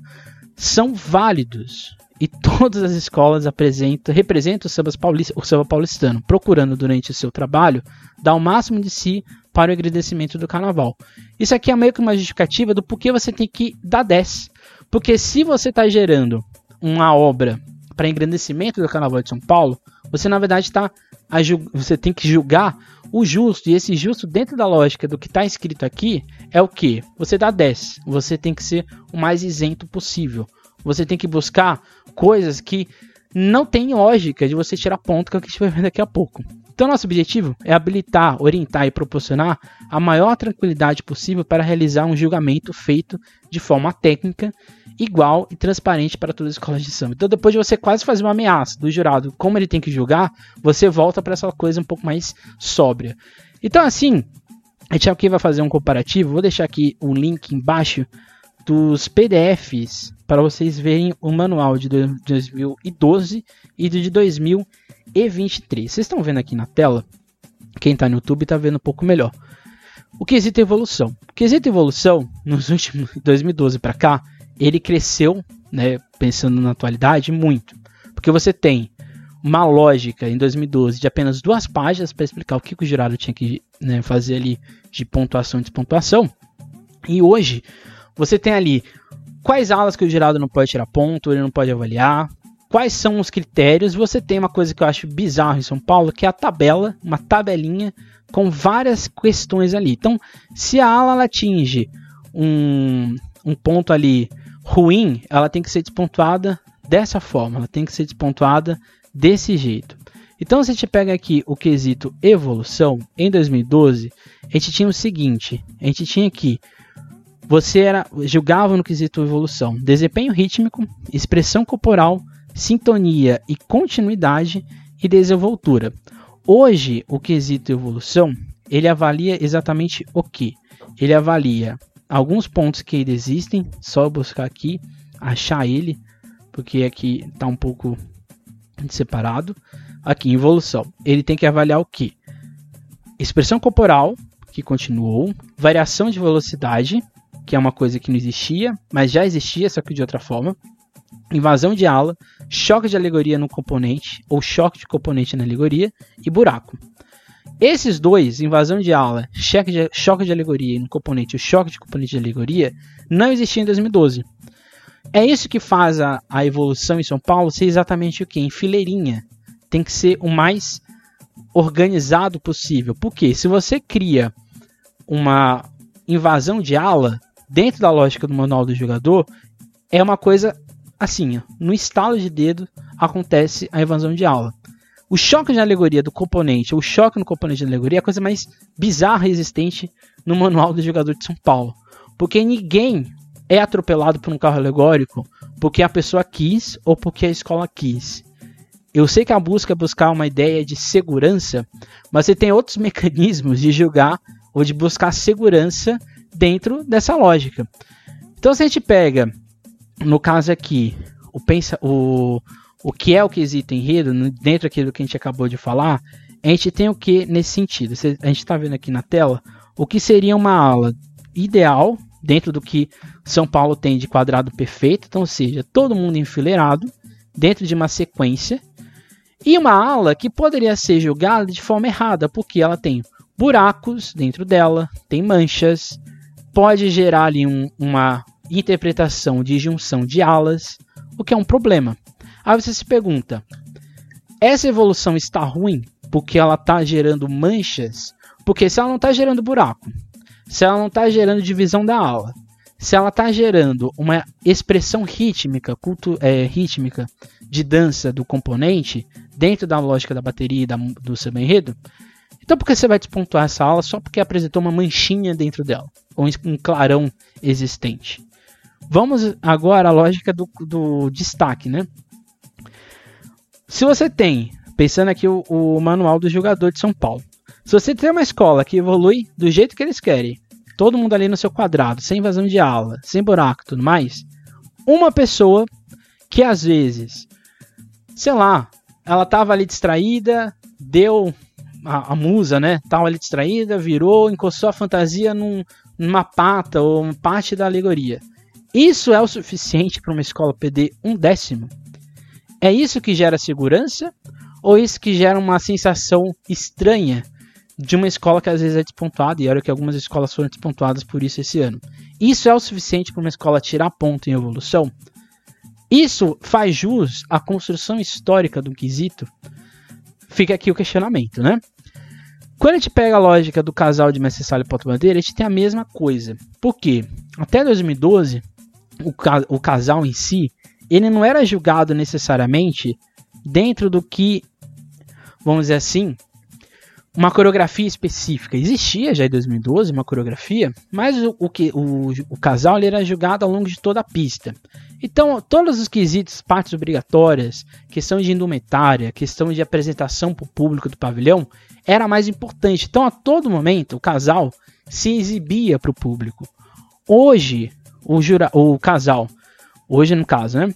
são válidos e todas as escolas apresentam, representam o samba, paulista, o samba paulistano, procurando durante o seu trabalho dar o máximo de si para o agradecimento do carnaval. Isso aqui é meio que uma justificativa do porquê você tem que dar 10. Porque se você está gerando uma obra para engrandecimento do carnaval de São Paulo, você na verdade está você tem que julgar o justo, e esse justo, dentro da lógica do que está escrito aqui, é o que? Você dá 10. Você tem que ser o mais isento possível. Você tem que buscar coisas que não tem lógica de você tirar ponto, que é o que a gente vai ver daqui a pouco. Então, nosso objetivo é habilitar, orientar e proporcionar a maior tranquilidade possível para realizar um julgamento feito de forma técnica, igual e transparente para todas as escolas de samba. Então, depois de você quase fazer uma ameaça do jurado, como ele tem que julgar, você volta para essa coisa um pouco mais sóbria. Então, assim, a gente aqui vai fazer um comparativo. Vou deixar aqui um link embaixo dos PDFs para vocês verem o manual de 2012 e de 2023. Vocês estão vendo aqui na tela? Quem está no YouTube está vendo um pouco melhor. O quesito evolução. O quesito evolução, nos últimos 2012 para cá, ele cresceu, né, pensando na atualidade, muito. Porque você tem uma lógica em 2012 de apenas duas páginas para explicar o que o jurado tinha que né, fazer ali de pontuação e despontuação. E hoje você tem ali quais aulas que o jurado não pode tirar ponto, ele não pode avaliar, quais são os critérios. Você tem uma coisa que eu acho bizarro em São Paulo, que é a tabela, uma tabelinha com várias questões ali. Então, se a ala atinge um, um ponto ali ruim, ela tem que ser despontuada dessa forma, ela tem que ser despontuada desse jeito. Então, se a gente pega aqui o quesito evolução, em 2012, a gente tinha o seguinte: a gente tinha aqui você era julgava no quesito evolução, desempenho rítmico, expressão corporal, sintonia e continuidade e desenvoltura. Hoje, o quesito evolução, ele avalia exatamente o que? Ele avalia alguns pontos que ainda existem, só buscar aqui, achar ele, porque aqui está um pouco separado. Aqui, evolução, ele tem que avaliar o que? Expressão corporal, que continuou, variação de velocidade, que é uma coisa que não existia, mas já existia, só que de outra forma. Invasão de ala, choque de alegoria no componente, ou choque de componente na alegoria, e buraco. Esses dois, invasão de ala, choque de, choque de alegoria no componente o choque de componente de alegoria, não existiam em 2012. É isso que faz a, a evolução em São Paulo ser exatamente o que? Em fileirinha. Tem que ser o mais organizado possível. Porque se você cria uma invasão de ala dentro da lógica do manual do jogador, é uma coisa assim, no estalo de dedo acontece a invasão de aula. O choque de alegoria do componente, o choque no componente de alegoria é a coisa mais bizarra existente no manual do jogador de São Paulo. Porque ninguém é atropelado por um carro alegórico porque a pessoa quis ou porque a escola quis. Eu sei que a busca é buscar uma ideia de segurança, mas você tem outros mecanismos de julgar ou de buscar segurança dentro dessa lógica. Então, se a gente pega, no caso aqui, o, pensa, o, o que é o quesito enredo, dentro aqui do que a gente acabou de falar, a gente tem o que nesse sentido? A gente está vendo aqui na tela o que seria uma aula ideal dentro do que São Paulo tem de quadrado perfeito, então, ou seja, todo mundo enfileirado dentro de uma sequência, e uma aula que poderia ser julgada de forma errada, porque ela tem buracos dentro dela, tem manchas, pode gerar ali um, uma interpretação de junção de alas, o que é um problema. Aí você se pergunta: essa evolução está ruim porque ela está gerando manchas? Porque se ela não está gerando buraco, se ela não está gerando divisão da ala, se ela está gerando uma expressão rítmica, culto, é, rítmica de dança do componente dentro da lógica da bateria e da, do seu enredo, então por que você vai despontuar essa aula só porque apresentou uma manchinha dentro dela, ou um clarão existente? Vamos agora à lógica do, do destaque, né? Se você tem, pensando aqui o, o manual do jogador de São Paulo, se você tem uma escola que evolui do jeito que eles querem, todo mundo ali no seu quadrado, sem invasão de aula, sem buraco tudo mais, uma pessoa que às vezes, sei lá, ela tava ali distraída, deu a, a musa, né? Tava ali distraída, virou, encostou a fantasia num, numa pata ou parte da alegoria. Isso é o suficiente para uma escola perder um décimo? É isso que gera segurança? Ou isso que gera uma sensação estranha de uma escola que às vezes é despontuada, e era que algumas escolas foram despontuadas por isso esse ano? Isso é o suficiente para uma escola tirar ponto em evolução? Isso faz jus à construção histórica do quesito? Fica aqui o questionamento, né? Quando a gente pega a lógica do casal de Mestre e Porto Bandeira, a gente tem a mesma coisa. Por quê? Até 2012, o, o casal em si, ele não era julgado necessariamente dentro do que, vamos dizer assim, uma coreografia específica. Existia já em 2012 uma coreografia, mas o, o que o, o, casal era julgado ao longo de toda a pista. Então, todos os quesitos, partes obrigatórias, questão de indumentária, questão de apresentação para o público do pavilhão, era mais importante. Então, a todo momento, o casal se exibia para o público. Hoje, o, jura, o casal, hoje no caso, né?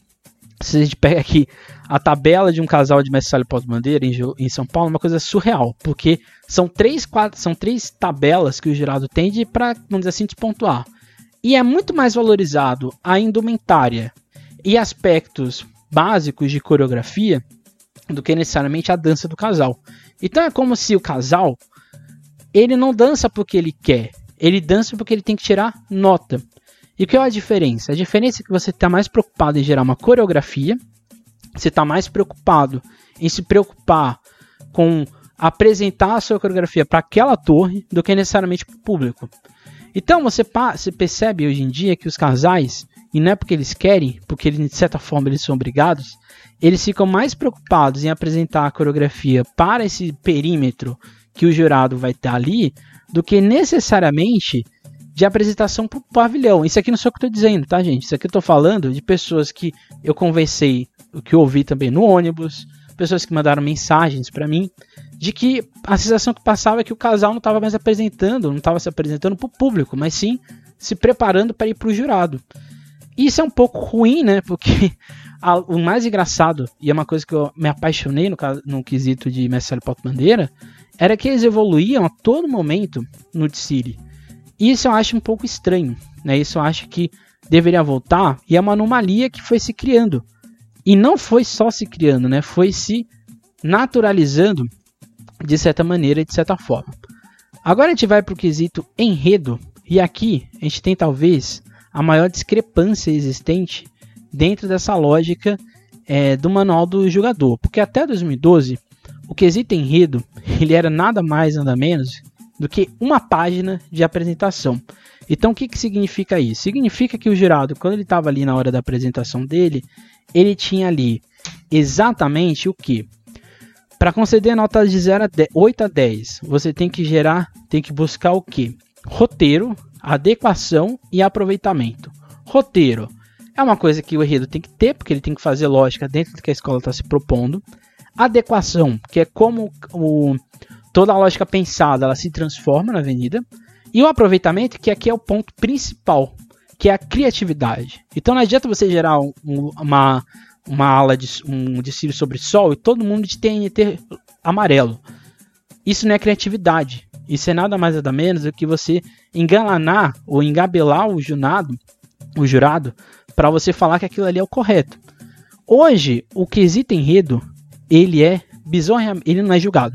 Se a gente pega aqui a tabela de um casal de mestre pós-bandeira em, em, São Paulo, é uma coisa surreal, porque são três, quatro, são três tabelas que o jurado tem para, vamos dizer assim, despontuar. E é muito mais valorizado a indumentária e aspectos básicos de coreografia do que necessariamente a dança do casal. Então é como se o casal ele não dança porque ele quer, ele dança porque ele tem que tirar nota. E qual é a diferença? A diferença é que você está mais preocupado em gerar uma coreografia, você está mais preocupado em se preocupar com apresentar a sua coreografia para aquela torre do que necessariamente para o público. Então você, você percebe hoje em dia que os casais, e não é porque eles querem, porque eles, de certa forma eles são obrigados, eles ficam mais preocupados em apresentar a coreografia para esse perímetro que o jurado vai estar ali, do que necessariamente de apresentação para o pavilhão. Isso aqui não sou o que estou dizendo, tá, gente? Isso aqui eu estou falando de pessoas que eu conversei, que eu ouvi também no ônibus, pessoas que mandaram mensagens para mim, de que a sensação que passava é que o casal não estava mais apresentando, não estava se apresentando para o público, mas sim se preparando para ir para o jurado. Isso é um pouco ruim, né? Porque a, o mais engraçado, e é uma coisa que eu me apaixonei no, no quesito de Mestre Porto Bandeira, era que eles evoluíam a todo momento no City. Isso eu acho um pouco estranho, né? Isso eu acho que deveria voltar e é uma anomalia que foi se criando. E não foi só se criando, né? Foi se naturalizando de certa maneira e de certa forma. Agora a gente vai para o quesito enredo, e aqui a gente tem talvez a maior discrepância existente dentro dessa lógica é, do manual do jogador. Porque até 2012, o quesito enredo ele era nada mais nada menos do que uma página de apresentação. Então o que, que significa isso? Significa que o jurado, quando ele estava ali na hora da apresentação dele, ele tinha ali exatamente o que? Para conceder notas de 0 a 10, 8 a 10, você tem que gerar, tem que buscar o que? Roteiro, adequação e aproveitamento. Roteiro é uma coisa que o enredo tem que ter, porque ele tem que fazer lógica dentro do que a escola está se propondo. Adequação, que é como o, toda a lógica pensada ela se transforma na avenida. E o aproveitamento, que aqui é o ponto principal, que é a criatividade. Então não adianta você gerar um, uma, uma ala de um desfile sobre sol e todo mundo de TNT amarelo. Isso não é criatividade. Isso é nada mais nada menos do que você engalanar ou engabelar o o jurado para você falar que aquilo ali é o correto. Hoje, o quesito enredo, ele é bizonho, ele não é julgado,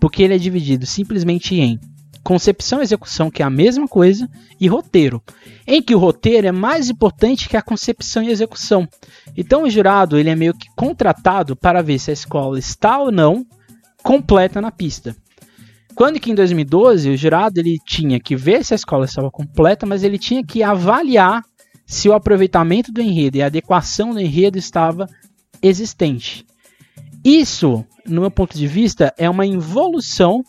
porque ele é dividido simplesmente em concepção e execução, que é a mesma coisa, e roteiro, em que o roteiro é mais importante que a concepção e execução. Então o jurado ele é meio que contratado para ver se a escola está ou não completa na pista. Quando que em 2012 o jurado ele tinha que ver se a escola estava completa, mas ele tinha que avaliar se o aproveitamento do enredo e a adequação do enredo estava existente. Isso, no meu ponto de vista, é uma involução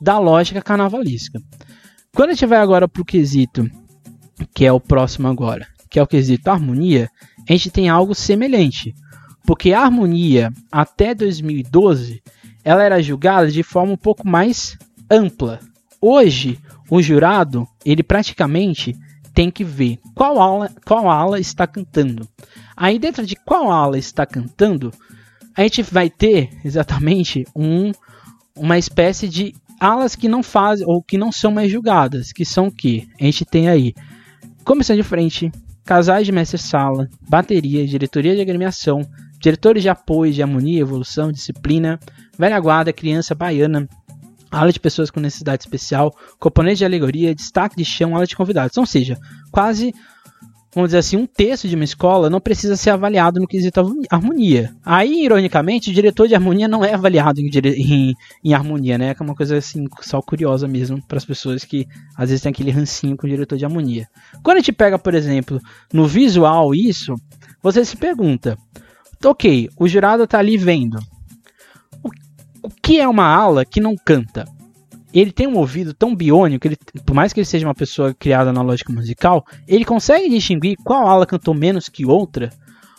da lógica carnavalesca. Quando a gente vai agora para o quesito, que é o próximo agora, que é o quesito harmonia, a gente tem algo semelhante. Porque a harmonia, até 2012, ela era julgada de forma um pouco mais ampla. Hoje, o jurado, ele praticamente tem que ver qual ala, qual ala está cantando. Aí dentro de qual ala está cantando, a gente vai ter exatamente um, uma espécie de alas que não fazem ou que não são mais julgadas, que são o que? A gente tem aí comissão de frente, casais de mestre-sala, bateria, diretoria de agremiação, diretores de apoio, de harmonia, evolução, disciplina, velha guarda, criança baiana, ala de pessoas com necessidade especial, componente de alegoria, destaque de chão, ala de convidados. Ou seja, quase vamos dizer assim, um terço de uma escola não precisa ser avaliado no quesito harmonia. Aí, ironicamente, o diretor de harmonia não é avaliado em, em, em harmonia, né? É uma coisa assim, só curiosa mesmo para as pessoas que às vezes tem aquele rancinho com o diretor de harmonia. Quando a gente pega, por exemplo, no visual isso, você se pergunta, ok, o jurado está ali vendo. O, que é uma ala que não canta? ele tem um ouvido tão biônico, ele, por mais que ele seja uma pessoa criada na lógica musical, ele consegue distinguir qual ala cantou menos que outra.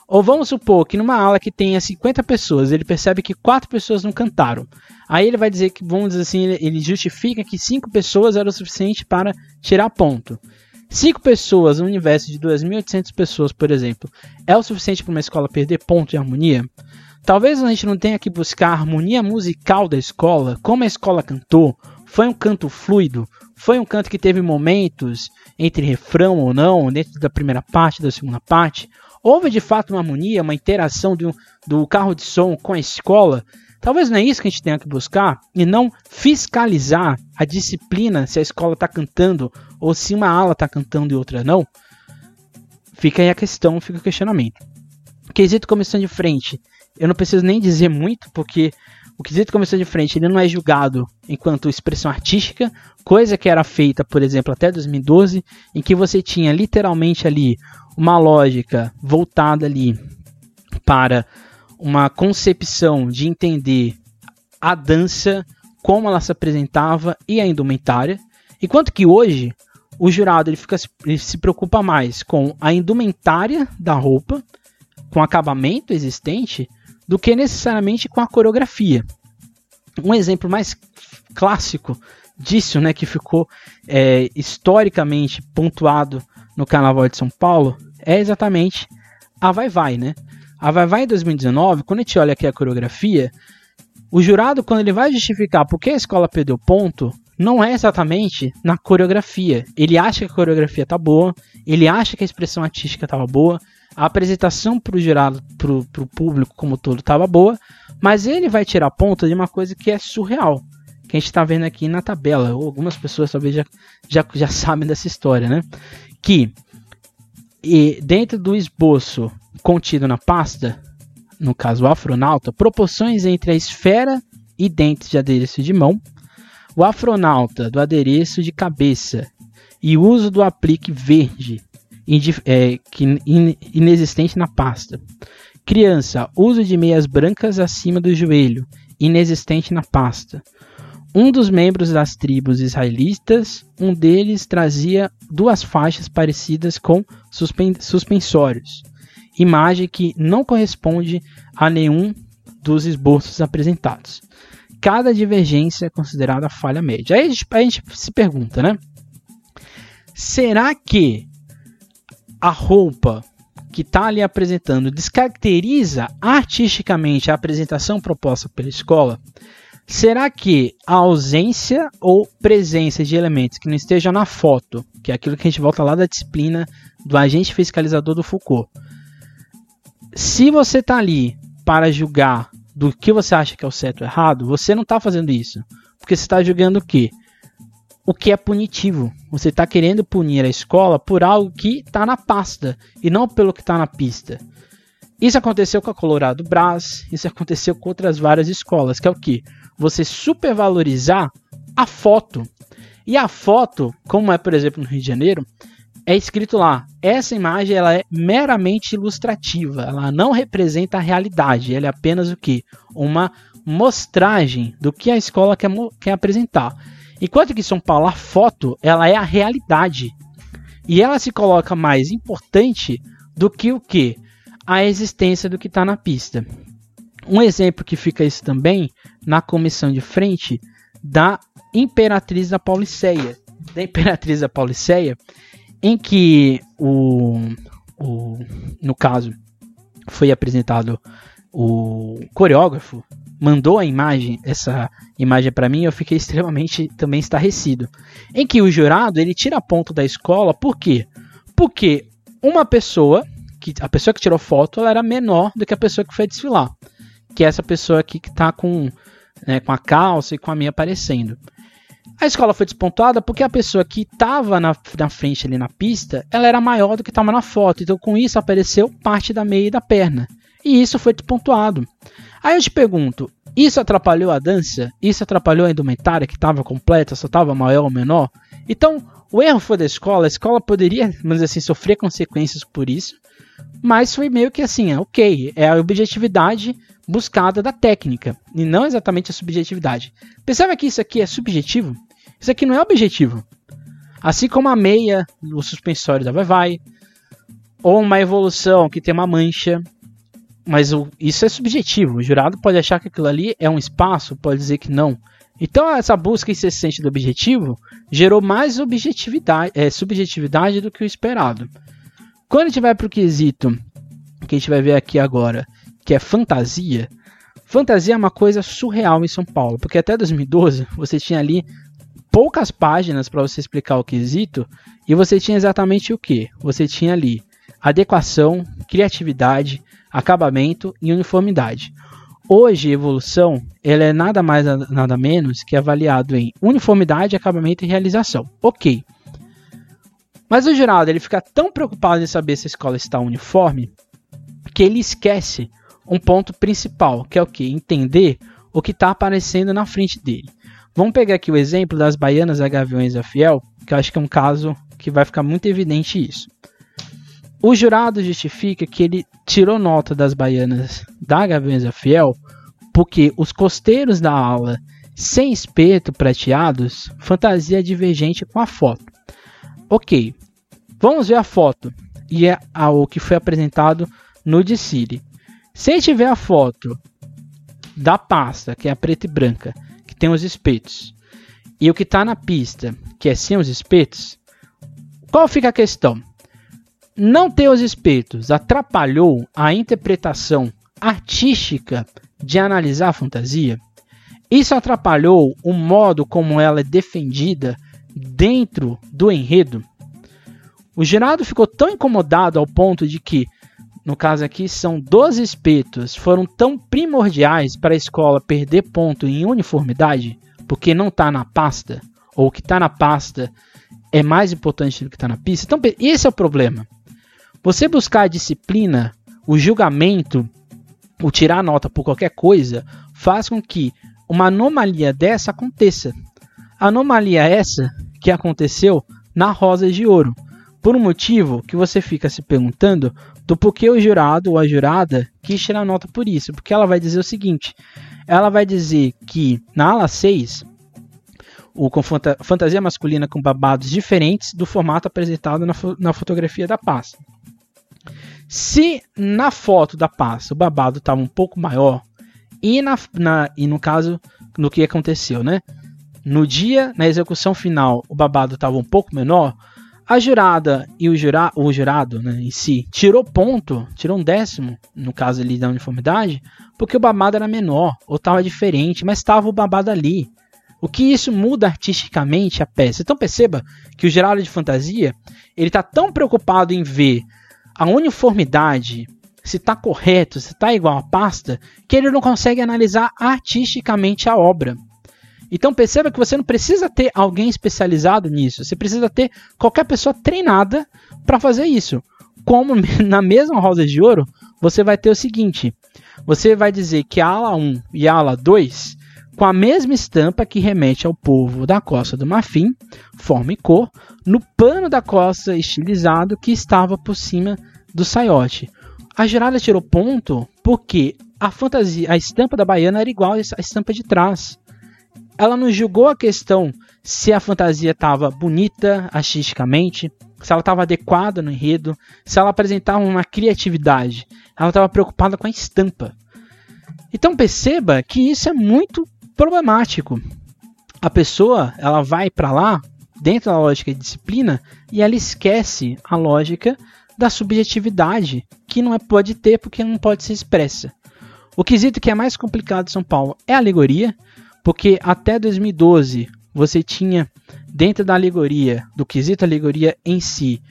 Ou vamos supor que numa ala que tenha 50 pessoas, ele percebe que 4 pessoas não cantaram. Aí ele vai dizer que, vamos dizer assim, ele justifica que 5 pessoas era o suficiente para tirar ponto. 5 pessoas no universo de 2.800 pessoas, por exemplo, é o suficiente para uma escola perder ponto de harmonia? Talvez a gente não tenha que buscar a harmonia musical da escola, como a escola cantou, foi um canto fluido? Foi um canto que teve momentos entre refrão ou não, dentro da primeira parte, da segunda parte? Houve de fato uma harmonia, uma interação do, do carro de som com a escola? Talvez não é isso que a gente tenha que buscar e não fiscalizar a disciplina se a escola está cantando ou se uma ala está cantando e outra não. Fica aí a questão, fica o questionamento. Quesito comissão de frente. Eu não preciso nem dizer muito, porque o quesito comissão de frente ele não é julgado enquanto expressão artística, coisa que era feita, por exemplo, até 2012, em que você tinha literalmente ali uma lógica voltada ali para uma concepção de entender a dança, como ela se apresentava e a indumentária, enquanto que hoje o jurado ele, fica, ele se preocupa mais com a indumentária da roupa, com o acabamento existente, do que necessariamente com a coreografia. Um exemplo mais clássico disso, né, que ficou é, historicamente pontuado no Carnaval de São Paulo, é exatamente a Vai Vai, né? A Vai Vai em 2019, quando a gente olha aqui a coreografia, o jurado, quando ele vai justificar por que a escola perdeu ponto, não é exatamente na coreografia. Ele acha que a coreografia tá boa, ele acha que a expressão artística estava boa, a apresentação para o jurado, para o público como todo, estava boa, mas ele vai tirar ponta de uma coisa que é surreal, que a gente está vendo aqui na tabela. Algumas pessoas talvez já, já, já sabem dessa história, né? Que e dentro do esboço contido na pasta, no caso o afronauta, proporções entre a esfera e dentes de adereço de mão, o afronauta do adereço de cabeça e uso do aplique verde, é, que, in, inexistente na pasta. Criança, uso de meias brancas acima do joelho, inexistente na pasta. Um dos membros das tribos israelitas, um deles trazia duas faixas parecidas com suspen suspensórios, imagem que não corresponde a nenhum dos esboços apresentados. Cada divergência é considerada falha média. Aí a gente, a gente se pergunta, né? Será que a roupa que está ali apresentando descaracteriza artisticamente a apresentação proposta pela escola, será que a ausência ou presença de elementos que não estejam na foto, que é aquilo que a gente volta lá da disciplina do agente fiscalizador do Foucault, se você está ali para julgar do que você acha que é o certo ou errado, você não está fazendo isso. Porque você está julgando o quê? O que é punitivo. Você está querendo punir a escola por algo que está na pasta e não pelo que está na pista. Isso aconteceu com a Colorado Brás, isso aconteceu com outras várias escolas, que é o que? Você supervalorizar a foto. E a foto, como é por exemplo no Rio de Janeiro, é escrito lá: essa imagem ela é meramente ilustrativa, ela não representa a realidade, ela é apenas o que? Uma mostragem do que a escola quer, quer apresentar. Enquanto que São Paulo, a foto, ela é a realidade. E ela se coloca mais importante do que o que? A existência do que está na pista. Um exemplo que fica isso também na comissão de frente da Imperatriz da Pauliceia. Da Imperatriz da Pauliceia, em que o, o no caso foi apresentado o coreógrafo mandou a imagem, essa imagem para mim, eu fiquei extremamente também estarrecido. Em que o jurado ele tira ponto da escola, por quê? Porque uma pessoa, que a pessoa que tirou foto, ela era menor do que a pessoa que foi desfilar, que é essa pessoa aqui que está com, né, com a calça e com a minha aparecendo. A escola foi despontuada porque a pessoa que estava na, na, frente ali na pista, ela era maior do que estava na foto. Então, com isso, apareceu parte da meia e da perna. E isso foi despontuado. Aí eu te pergunto, isso atrapalhou a dança? Isso atrapalhou a indumentária que estava completa, só estava maior ou menor? Então, o erro foi da escola, a escola poderia, vamos dizer assim, sofrer consequências por isso, mas foi meio que assim, é, ok, é a objetividade buscada da técnica, e não exatamente a subjetividade. Percebe que isso aqui é subjetivo? Isso aqui não é objetivo. Assim como a meia, o suspensório da vai-vai, ou uma evolução que tem uma mancha, mas o, isso é subjetivo. O jurado pode achar que aquilo ali é um espaço, pode dizer que não. Então essa busca incessante do objetivo gerou mais objetividade, é, subjetividade do que o esperado. Quando a gente vai para o quesito que a gente vai ver aqui agora, que é fantasia, fantasia é uma coisa surreal em São Paulo, porque até 2012 você tinha ali poucas páginas para você explicar o quesito e você tinha exatamente o que? Você tinha ali adequação, criatividade, acabamento e uniformidade. Hoje, evolução ela é nada mais nada menos que avaliado em uniformidade, acabamento e realização. Ok. Mas o jurado ele fica tão preocupado em saber se a escola está uniforme que ele esquece um ponto principal, que é o que? Entender o que está aparecendo na frente dele. Vamos pegar aqui o exemplo das baianas a Gaviões Fiel, que eu acho que é um caso que vai ficar muito evidente isso. O jurado justifica que ele tirou nota das baianas da Gaviões Fiel porque os costeiros da aula sem espeto prateados fantasia divergente com a foto. Ok, vamos ver a foto e é o que foi apresentado no Dicile. Se tiver a foto da pasta, que é a preta e branca, que tem os espetos, e o que está na pista, que é sem os espetos, qual fica a questão? Não ter os espetos atrapalhou a interpretação artística de analisar a fantasia? Isso atrapalhou o modo como ela é defendida dentro do enredo? O Gerardo ficou tão incomodado ao ponto de que, no caso aqui, são 12 espetos, foram tão primordiais para a escola perder ponto em uniformidade, porque não está na pasta, ou o que está na pasta é mais importante do que está na pista. Então, esse é o problema. Você buscar a disciplina o julgamento, o tirar nota por qualquer coisa, faz com que uma anomalia dessa aconteça. A anomalia essa que aconteceu na Rosa de Ouro, por um motivo que você fica se perguntando do porquê o jurado ou a jurada quis tirar nota por isso, porque ela vai dizer o seguinte: ela vai dizer que na ala 6, o, com fantasia masculina com babados diferentes do formato apresentado na, fo na fotografia da pasta. Se na foto da pasta o babado estava um pouco maior, e, na, na, e no caso, no que aconteceu, né? No dia, na execução final, o babado estava um pouco menor, a jurada e o, jura, o jurado né, em si tirou ponto, tirou um décimo, no caso ali da uniformidade, porque o babado era menor, ou estava diferente, mas estava o babado ali. O que isso muda artisticamente a peça. Então perceba que o jurado de fantasia ele está tão preocupado em ver a uniformidade, se está correto, se está igual a pasta, que ele não consegue analisar artisticamente a obra. Então perceba que você não precisa ter alguém especializado nisso, você precisa ter qualquer pessoa treinada para fazer isso. Como na mesma rosa de ouro, você vai ter o seguinte: você vai dizer que a ala 1 e a ala 2 com a mesma estampa que remete ao povo da costa do Marfim, forma e cor, no pano da costa estilizado que estava por cima do saiote. A Geralda tirou ponto porque a fantasia, a estampa da baiana era igual à estampa de trás ela não julgou a questão se a fantasia estava bonita artisticamente, se ela estava adequada no enredo, se ela apresentava uma criatividade. Ela estava preocupada com a estampa. Então perceba que isso é muito problemático. A pessoa ela vai para lá dentro da lógica de disciplina e ela esquece a lógica da subjetividade que não é, pode ter porque não pode ser expressa. O quesito que é mais complicado em São Paulo é a alegoria, porque até 2012 você tinha dentro da alegoria, do quesito alegoria em si,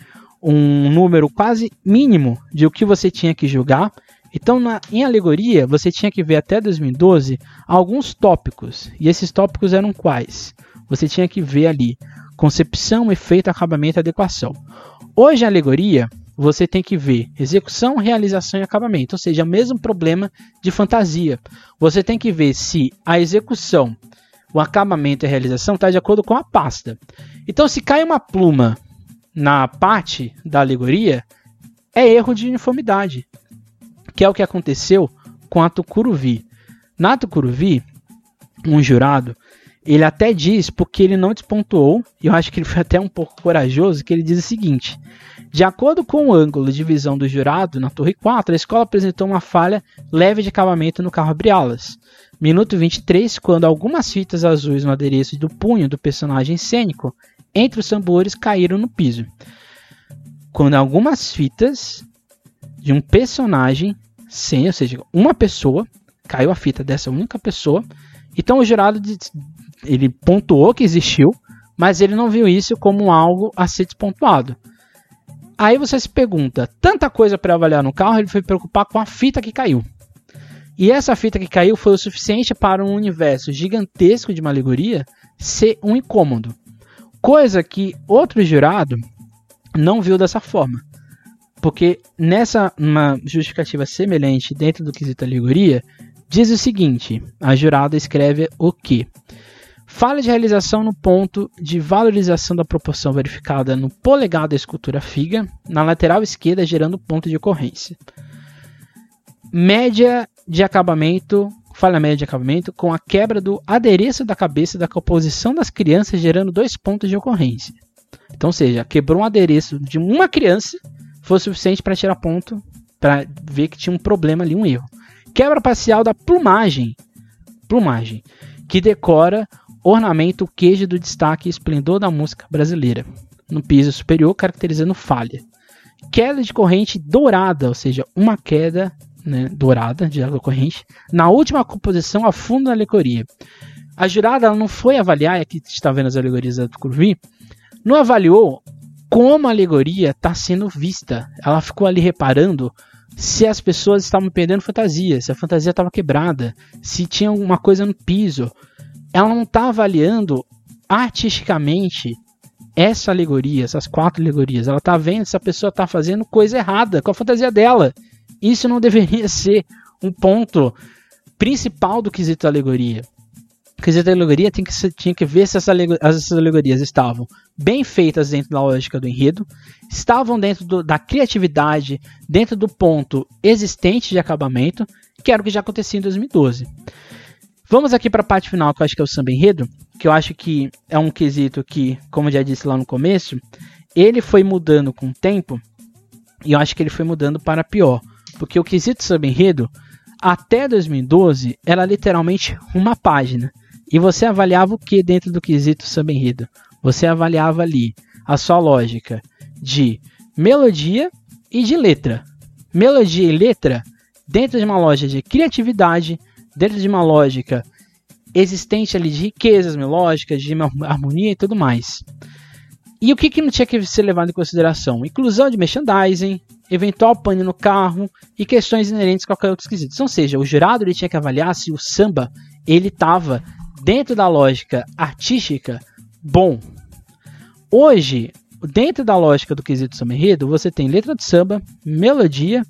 um número quase mínimo de o que você tinha que julgar. Então, na, em alegoria, você tinha que ver até 2012 alguns tópicos. E esses tópicos eram quais? Você tinha que ver ali concepção, efeito, acabamento e adequação. Hoje, a alegoria, você tem que ver execução, realização e acabamento, ou seja, o mesmo problema de fantasia. Você tem que ver se a execução, o acabamento e a realização está de acordo com a pasta. Então, se cai uma pluma na parte da alegoria, é erro de uniformidade, que é o que aconteceu com a Tucuruvi. Na Tucuruvi, um jurado, ele até diz, porque ele não despontuou, e eu acho que ele foi até um pouco corajoso, que ele diz o seguinte: de acordo com o ângulo de visão do jurado, na Torre 4, a escola apresentou uma falha leve de acabamento no carro abre-alas. Minuto 23, quando algumas fitas azuis no adereço do punho do personagem cênico entre os tambores caíram no piso. Quando algumas fitas de um personagem, sem, ou seja, uma pessoa, caiu a fita dessa única pessoa, então o jurado ele pontuou que existiu, mas ele não viu isso como algo a ser despontuado. Aí você se pergunta, tanta coisa para avaliar no carro, ele foi preocupar com a fita que caiu. E essa fita que caiu foi o suficiente para um universo gigantesco de uma alegoria ser um incômodo. Coisa que outro jurado não viu dessa forma. Porque nessa uma justificativa semelhante dentro do quesito alegoria, diz o seguinte: a jurada escreve o que? Falha de realização no ponto de valorização da proporção verificada no polegar da escultura figa, na lateral esquerda, gerando ponto de ocorrência. Média de acabamento, falha média de acabamento, com a quebra do adereço da cabeça da composição das crianças, gerando dois pontos de ocorrência. Então, ou seja, quebrou um adereço de uma criança, foi suficiente para tirar ponto, para ver que tinha um problema ali, um erro. Quebra parcial da plumagem, plumagem, que decora ornamento queijo do destaque e esplendor da música brasileira, no piso superior caracterizando falha. Queda de corrente dourada, ou seja, uma queda né, dourada de água corrente, na última composição a fundo da alegoria. A jurada não foi avaliar, aqui está vendo as alegorias da Curvi, não avaliou como a alegoria está sendo vista. Ela ficou ali reparando se as pessoas estavam perdendo fantasia, se a fantasia estava quebrada, se tinha alguma coisa no piso, ela não está avaliando artisticamente essa alegoria, essas quatro alegorias. Ela está vendo se a pessoa está fazendo coisa errada com a fantasia dela. Isso não deveria ser um ponto principal do quesito alegoria. Quesito alegoria tem que, tinha que ver se essas, essas alegorias estavam bem feitas dentro da lógica do enredo, estavam dentro do, da criatividade, dentro do ponto existente de acabamento, que era o que já acontecia em 2012. Vamos aqui para a parte final, que eu acho que é o samba enredo, que eu acho que é um quesito que, como já disse lá no começo, ele foi mudando com o tempo, e eu acho que ele foi mudando para pior. Porque o quesito samba enredo, até 2012, era literalmente uma página. E você avaliava o que dentro do quesito samba enredo? Você avaliava ali a sua lógica de melodia e de letra. Melodia e letra dentro de uma loja de criatividade, dentro de uma lógica existente ali de riquezas melódicas, de harmonia e tudo mais. E o que, que não tinha que ser levado em consideração? Inclusão de merchandising, eventual pane no carro e questões inerentes a qualquer outro esquisito. Ou seja, o jurado ele tinha que avaliar se o samba ele estava dentro da lógica artística bom. Hoje, dentro da lógica do quesito samba enredo, você tem letra de samba, melodia,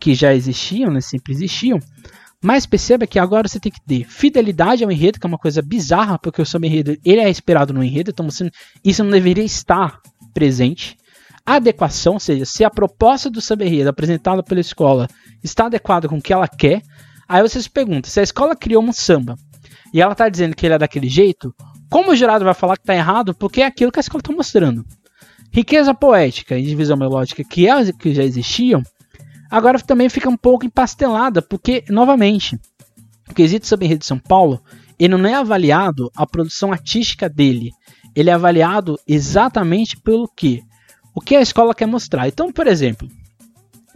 que já existiam, né, sempre existiam, mas perceba que agora você tem que ter fidelidade ao enredo, que é uma coisa bizarra, porque o samba enredo ele é esperado no enredo, então você, isso não deveria estar presente. Adequação, ou seja, se a proposta do samba enredo apresentada pela escola está adequada com o que ela quer, aí você se pergunta, se a escola criou um samba e ela está dizendo que ele é daquele jeito, como o jurado vai falar que está errado? Porque é aquilo que a escola está mostrando. Riqueza poética e divisão melódica que, é, que já existiam, agora também fica um pouco empastelada, porque, novamente, o quesito sobre enredo de São Paulo, ele não é avaliado a produção artística dele, ele é avaliado exatamente pelo que? O que a escola quer mostrar. Então, por exemplo,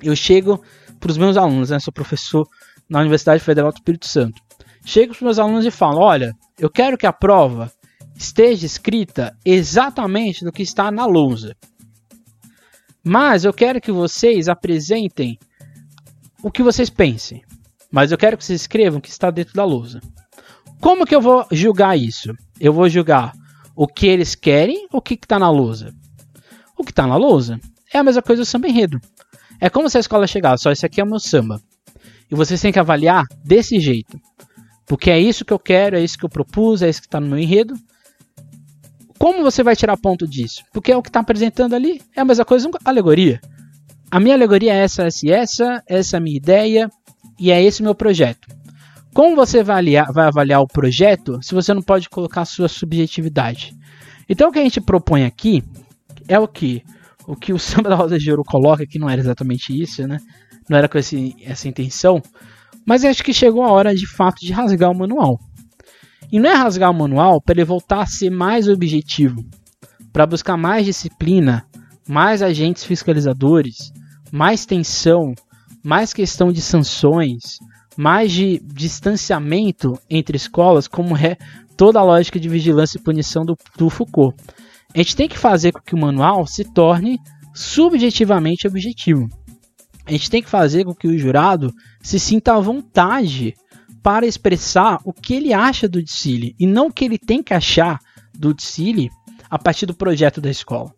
eu chego para os meus alunos, né, sou professor na Universidade Federal do Espírito Santo, chego para os meus alunos e falo, olha, eu quero que a prova esteja escrita exatamente no que está na lousa. Mas eu quero que vocês apresentem o que vocês pensem, mas eu quero que vocês escrevam o que está dentro da lousa. Como que eu vou julgar isso? Eu vou julgar o que eles querem ou o que está na lousa? O que está na lousa é a mesma coisa do samba enredo. É como se a escola chegasse, só esse aqui é o meu samba. E vocês têm que avaliar desse jeito. Porque é isso que eu quero, é isso que eu propus, é isso que está no meu enredo. Como você vai tirar ponto disso? Porque é o que está apresentando ali é a mesma coisa, alegoria. A minha alegoria é essa, essa, essa, essa é a minha ideia e é esse o meu projeto. Como você vai avaliar, vai avaliar o projeto se você não pode colocar a sua subjetividade? Então o que a gente propõe aqui é o que? O que o Samba da Rosa de Ouro coloca, que não era exatamente isso, né? Não era com esse, essa intenção. Mas acho que chegou a hora de fato de rasgar o manual. E não é rasgar o manual para ele voltar a ser mais objetivo, para buscar mais disciplina, mais agentes fiscalizadores, mais tensão, mais questão de sanções, mais de distanciamento entre escolas, como é toda a lógica de vigilância e punição do, do Foucault. A gente tem que fazer com que o manual se torne subjetivamente objetivo. A gente tem que fazer com que o jurado se sinta à vontade para expressar o que ele acha do Dicile e não o que ele tem que achar do Dicile a partir do projeto da escola.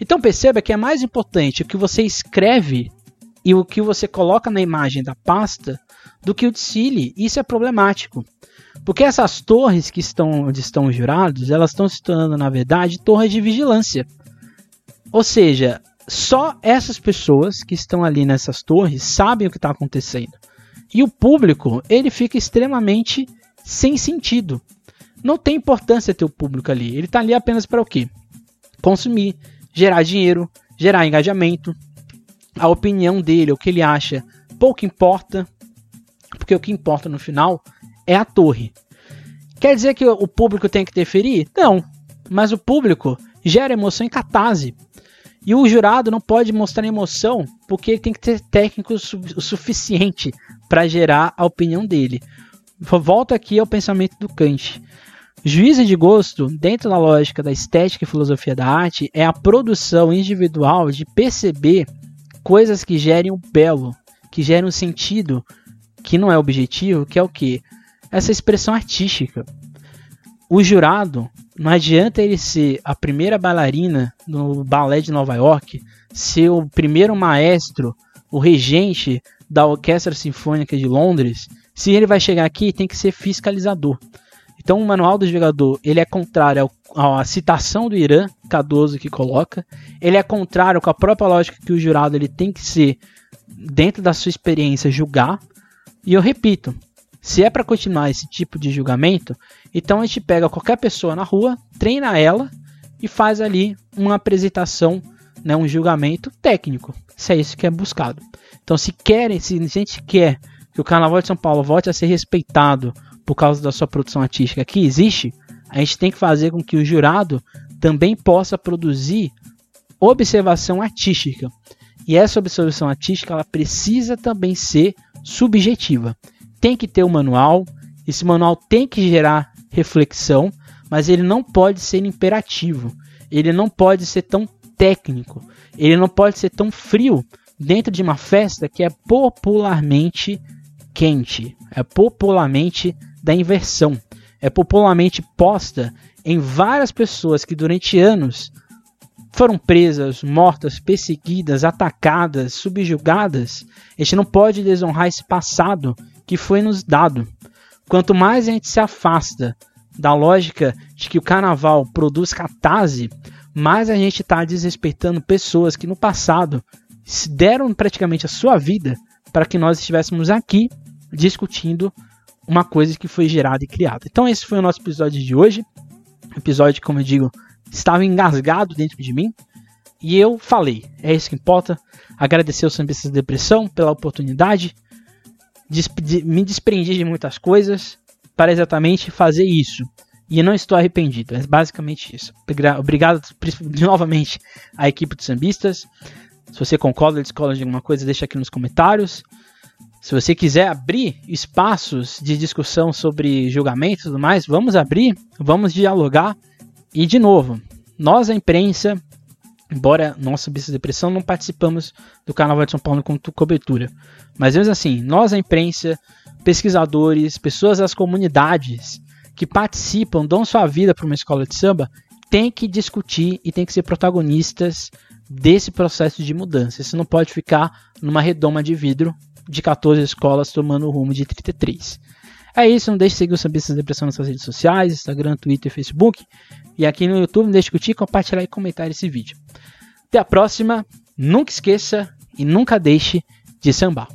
Então perceba que é mais importante o que você escreve e o que você coloca na imagem da pasta do que o desfile. Isso é problemático. Porque essas torres que estão onde estão os jurados, elas estão se tornando, na verdade, torres de vigilância. Ou seja, só essas pessoas que estão ali nessas torres sabem o que está acontecendo. E o público, ele fica extremamente sem sentido. Não tem importância ter o público ali. Ele está ali apenas para o quê? Consumir, gerar dinheiro, gerar engajamento. A opinião dele, o que ele acha, pouco importa, porque o que importa no final é a torre. Quer dizer que o público tem que interferir? Não, mas o público gera emoção em catarse. E o jurado não pode mostrar emoção porque ele tem que ter técnico o suficiente para gerar a opinião dele. Volta aqui ao pensamento do Kant. Juízo de gosto, dentro da lógica da estética e filosofia da arte, é a produção individual de perceber coisas que gerem o belo, que gerem um sentido que não é objetivo, que é o que? Essa expressão artística. O jurado, não adianta ele ser a primeira bailarina no balé de Nova York, ser o primeiro maestro o regente da Orquestra Sinfônica de Londres, se ele vai chegar aqui, tem que ser fiscalizador. Então o manual do jogador ele é contrário à citação do Irã, Cardoso que coloca, ele é contrário com a própria lógica que o jurado ele tem que ser dentro da sua experiência julgar. E eu repito, se é para continuar esse tipo de julgamento, então a gente pega qualquer pessoa na rua, treina ela e faz ali uma apresentação, né, um julgamento técnico. Se é isso que é buscado. Então, se querem, se a gente quer que o Carnaval de São Paulo volte a ser respeitado por causa da sua produção artística que existe, a gente tem que fazer com que o jurado também possa produzir observação artística. E essa observação artística ela precisa também ser subjetiva. Tem que ter um manual, esse manual tem que gerar reflexão, mas ele não pode ser imperativo. Ele não pode ser tão técnico. Ele não pode ser tão frio dentro de uma festa que é popularmente quente, é popularmente da inversão, é popularmente posta em várias pessoas que durante anos foram presas, mortas, perseguidas, atacadas, subjugadas. A gente não pode desonrar esse passado que foi nos dado. Quanto mais a gente se afasta da lógica de que o carnaval produz catarse, mais a gente está desrespeitando pessoas que no passado deram praticamente a sua vida para que nós estivéssemos aqui discutindo uma coisa que foi gerada e criada. Então esse foi o nosso episódio de hoje. Episódio, como eu digo, estava engasgado dentro de mim. E eu falei, é isso que importa. Agradecer ao Sambistas de Depressão pela oportunidade. Me desprendi de muitas coisas para exatamente fazer isso. E não estou arrependido, é basicamente isso. Obrigado novamente à equipe de sambistas. Se você concorda ou discorda de alguma coisa, deixa aqui nos comentários. Se você quiser abrir espaços de discussão sobre julgamento e tudo mais, vamos abrir, vamos dialogar. E de novo, nós, a imprensa, embora nossa Bisa Depressão não participamos do Carnaval de São Paulo com cobertura, mas mesmo assim, nós, a imprensa, pesquisadores, pessoas das comunidades que participam, dão sua vida para uma escola de samba, tem que discutir e tem que ser protagonistas desse processo de mudança. Isso não pode ficar numa redoma de vidro de 14 escolas tomando o rumo de 33. É isso, não deixe de seguir o Sambistas Depressão nas suas redes sociais, Instagram, Twitter e Facebook. E aqui no YouTube, não deixe de curtir, compartilhar e comentar esse vídeo. Até a próxima, nunca esqueça e nunca deixe de sambar.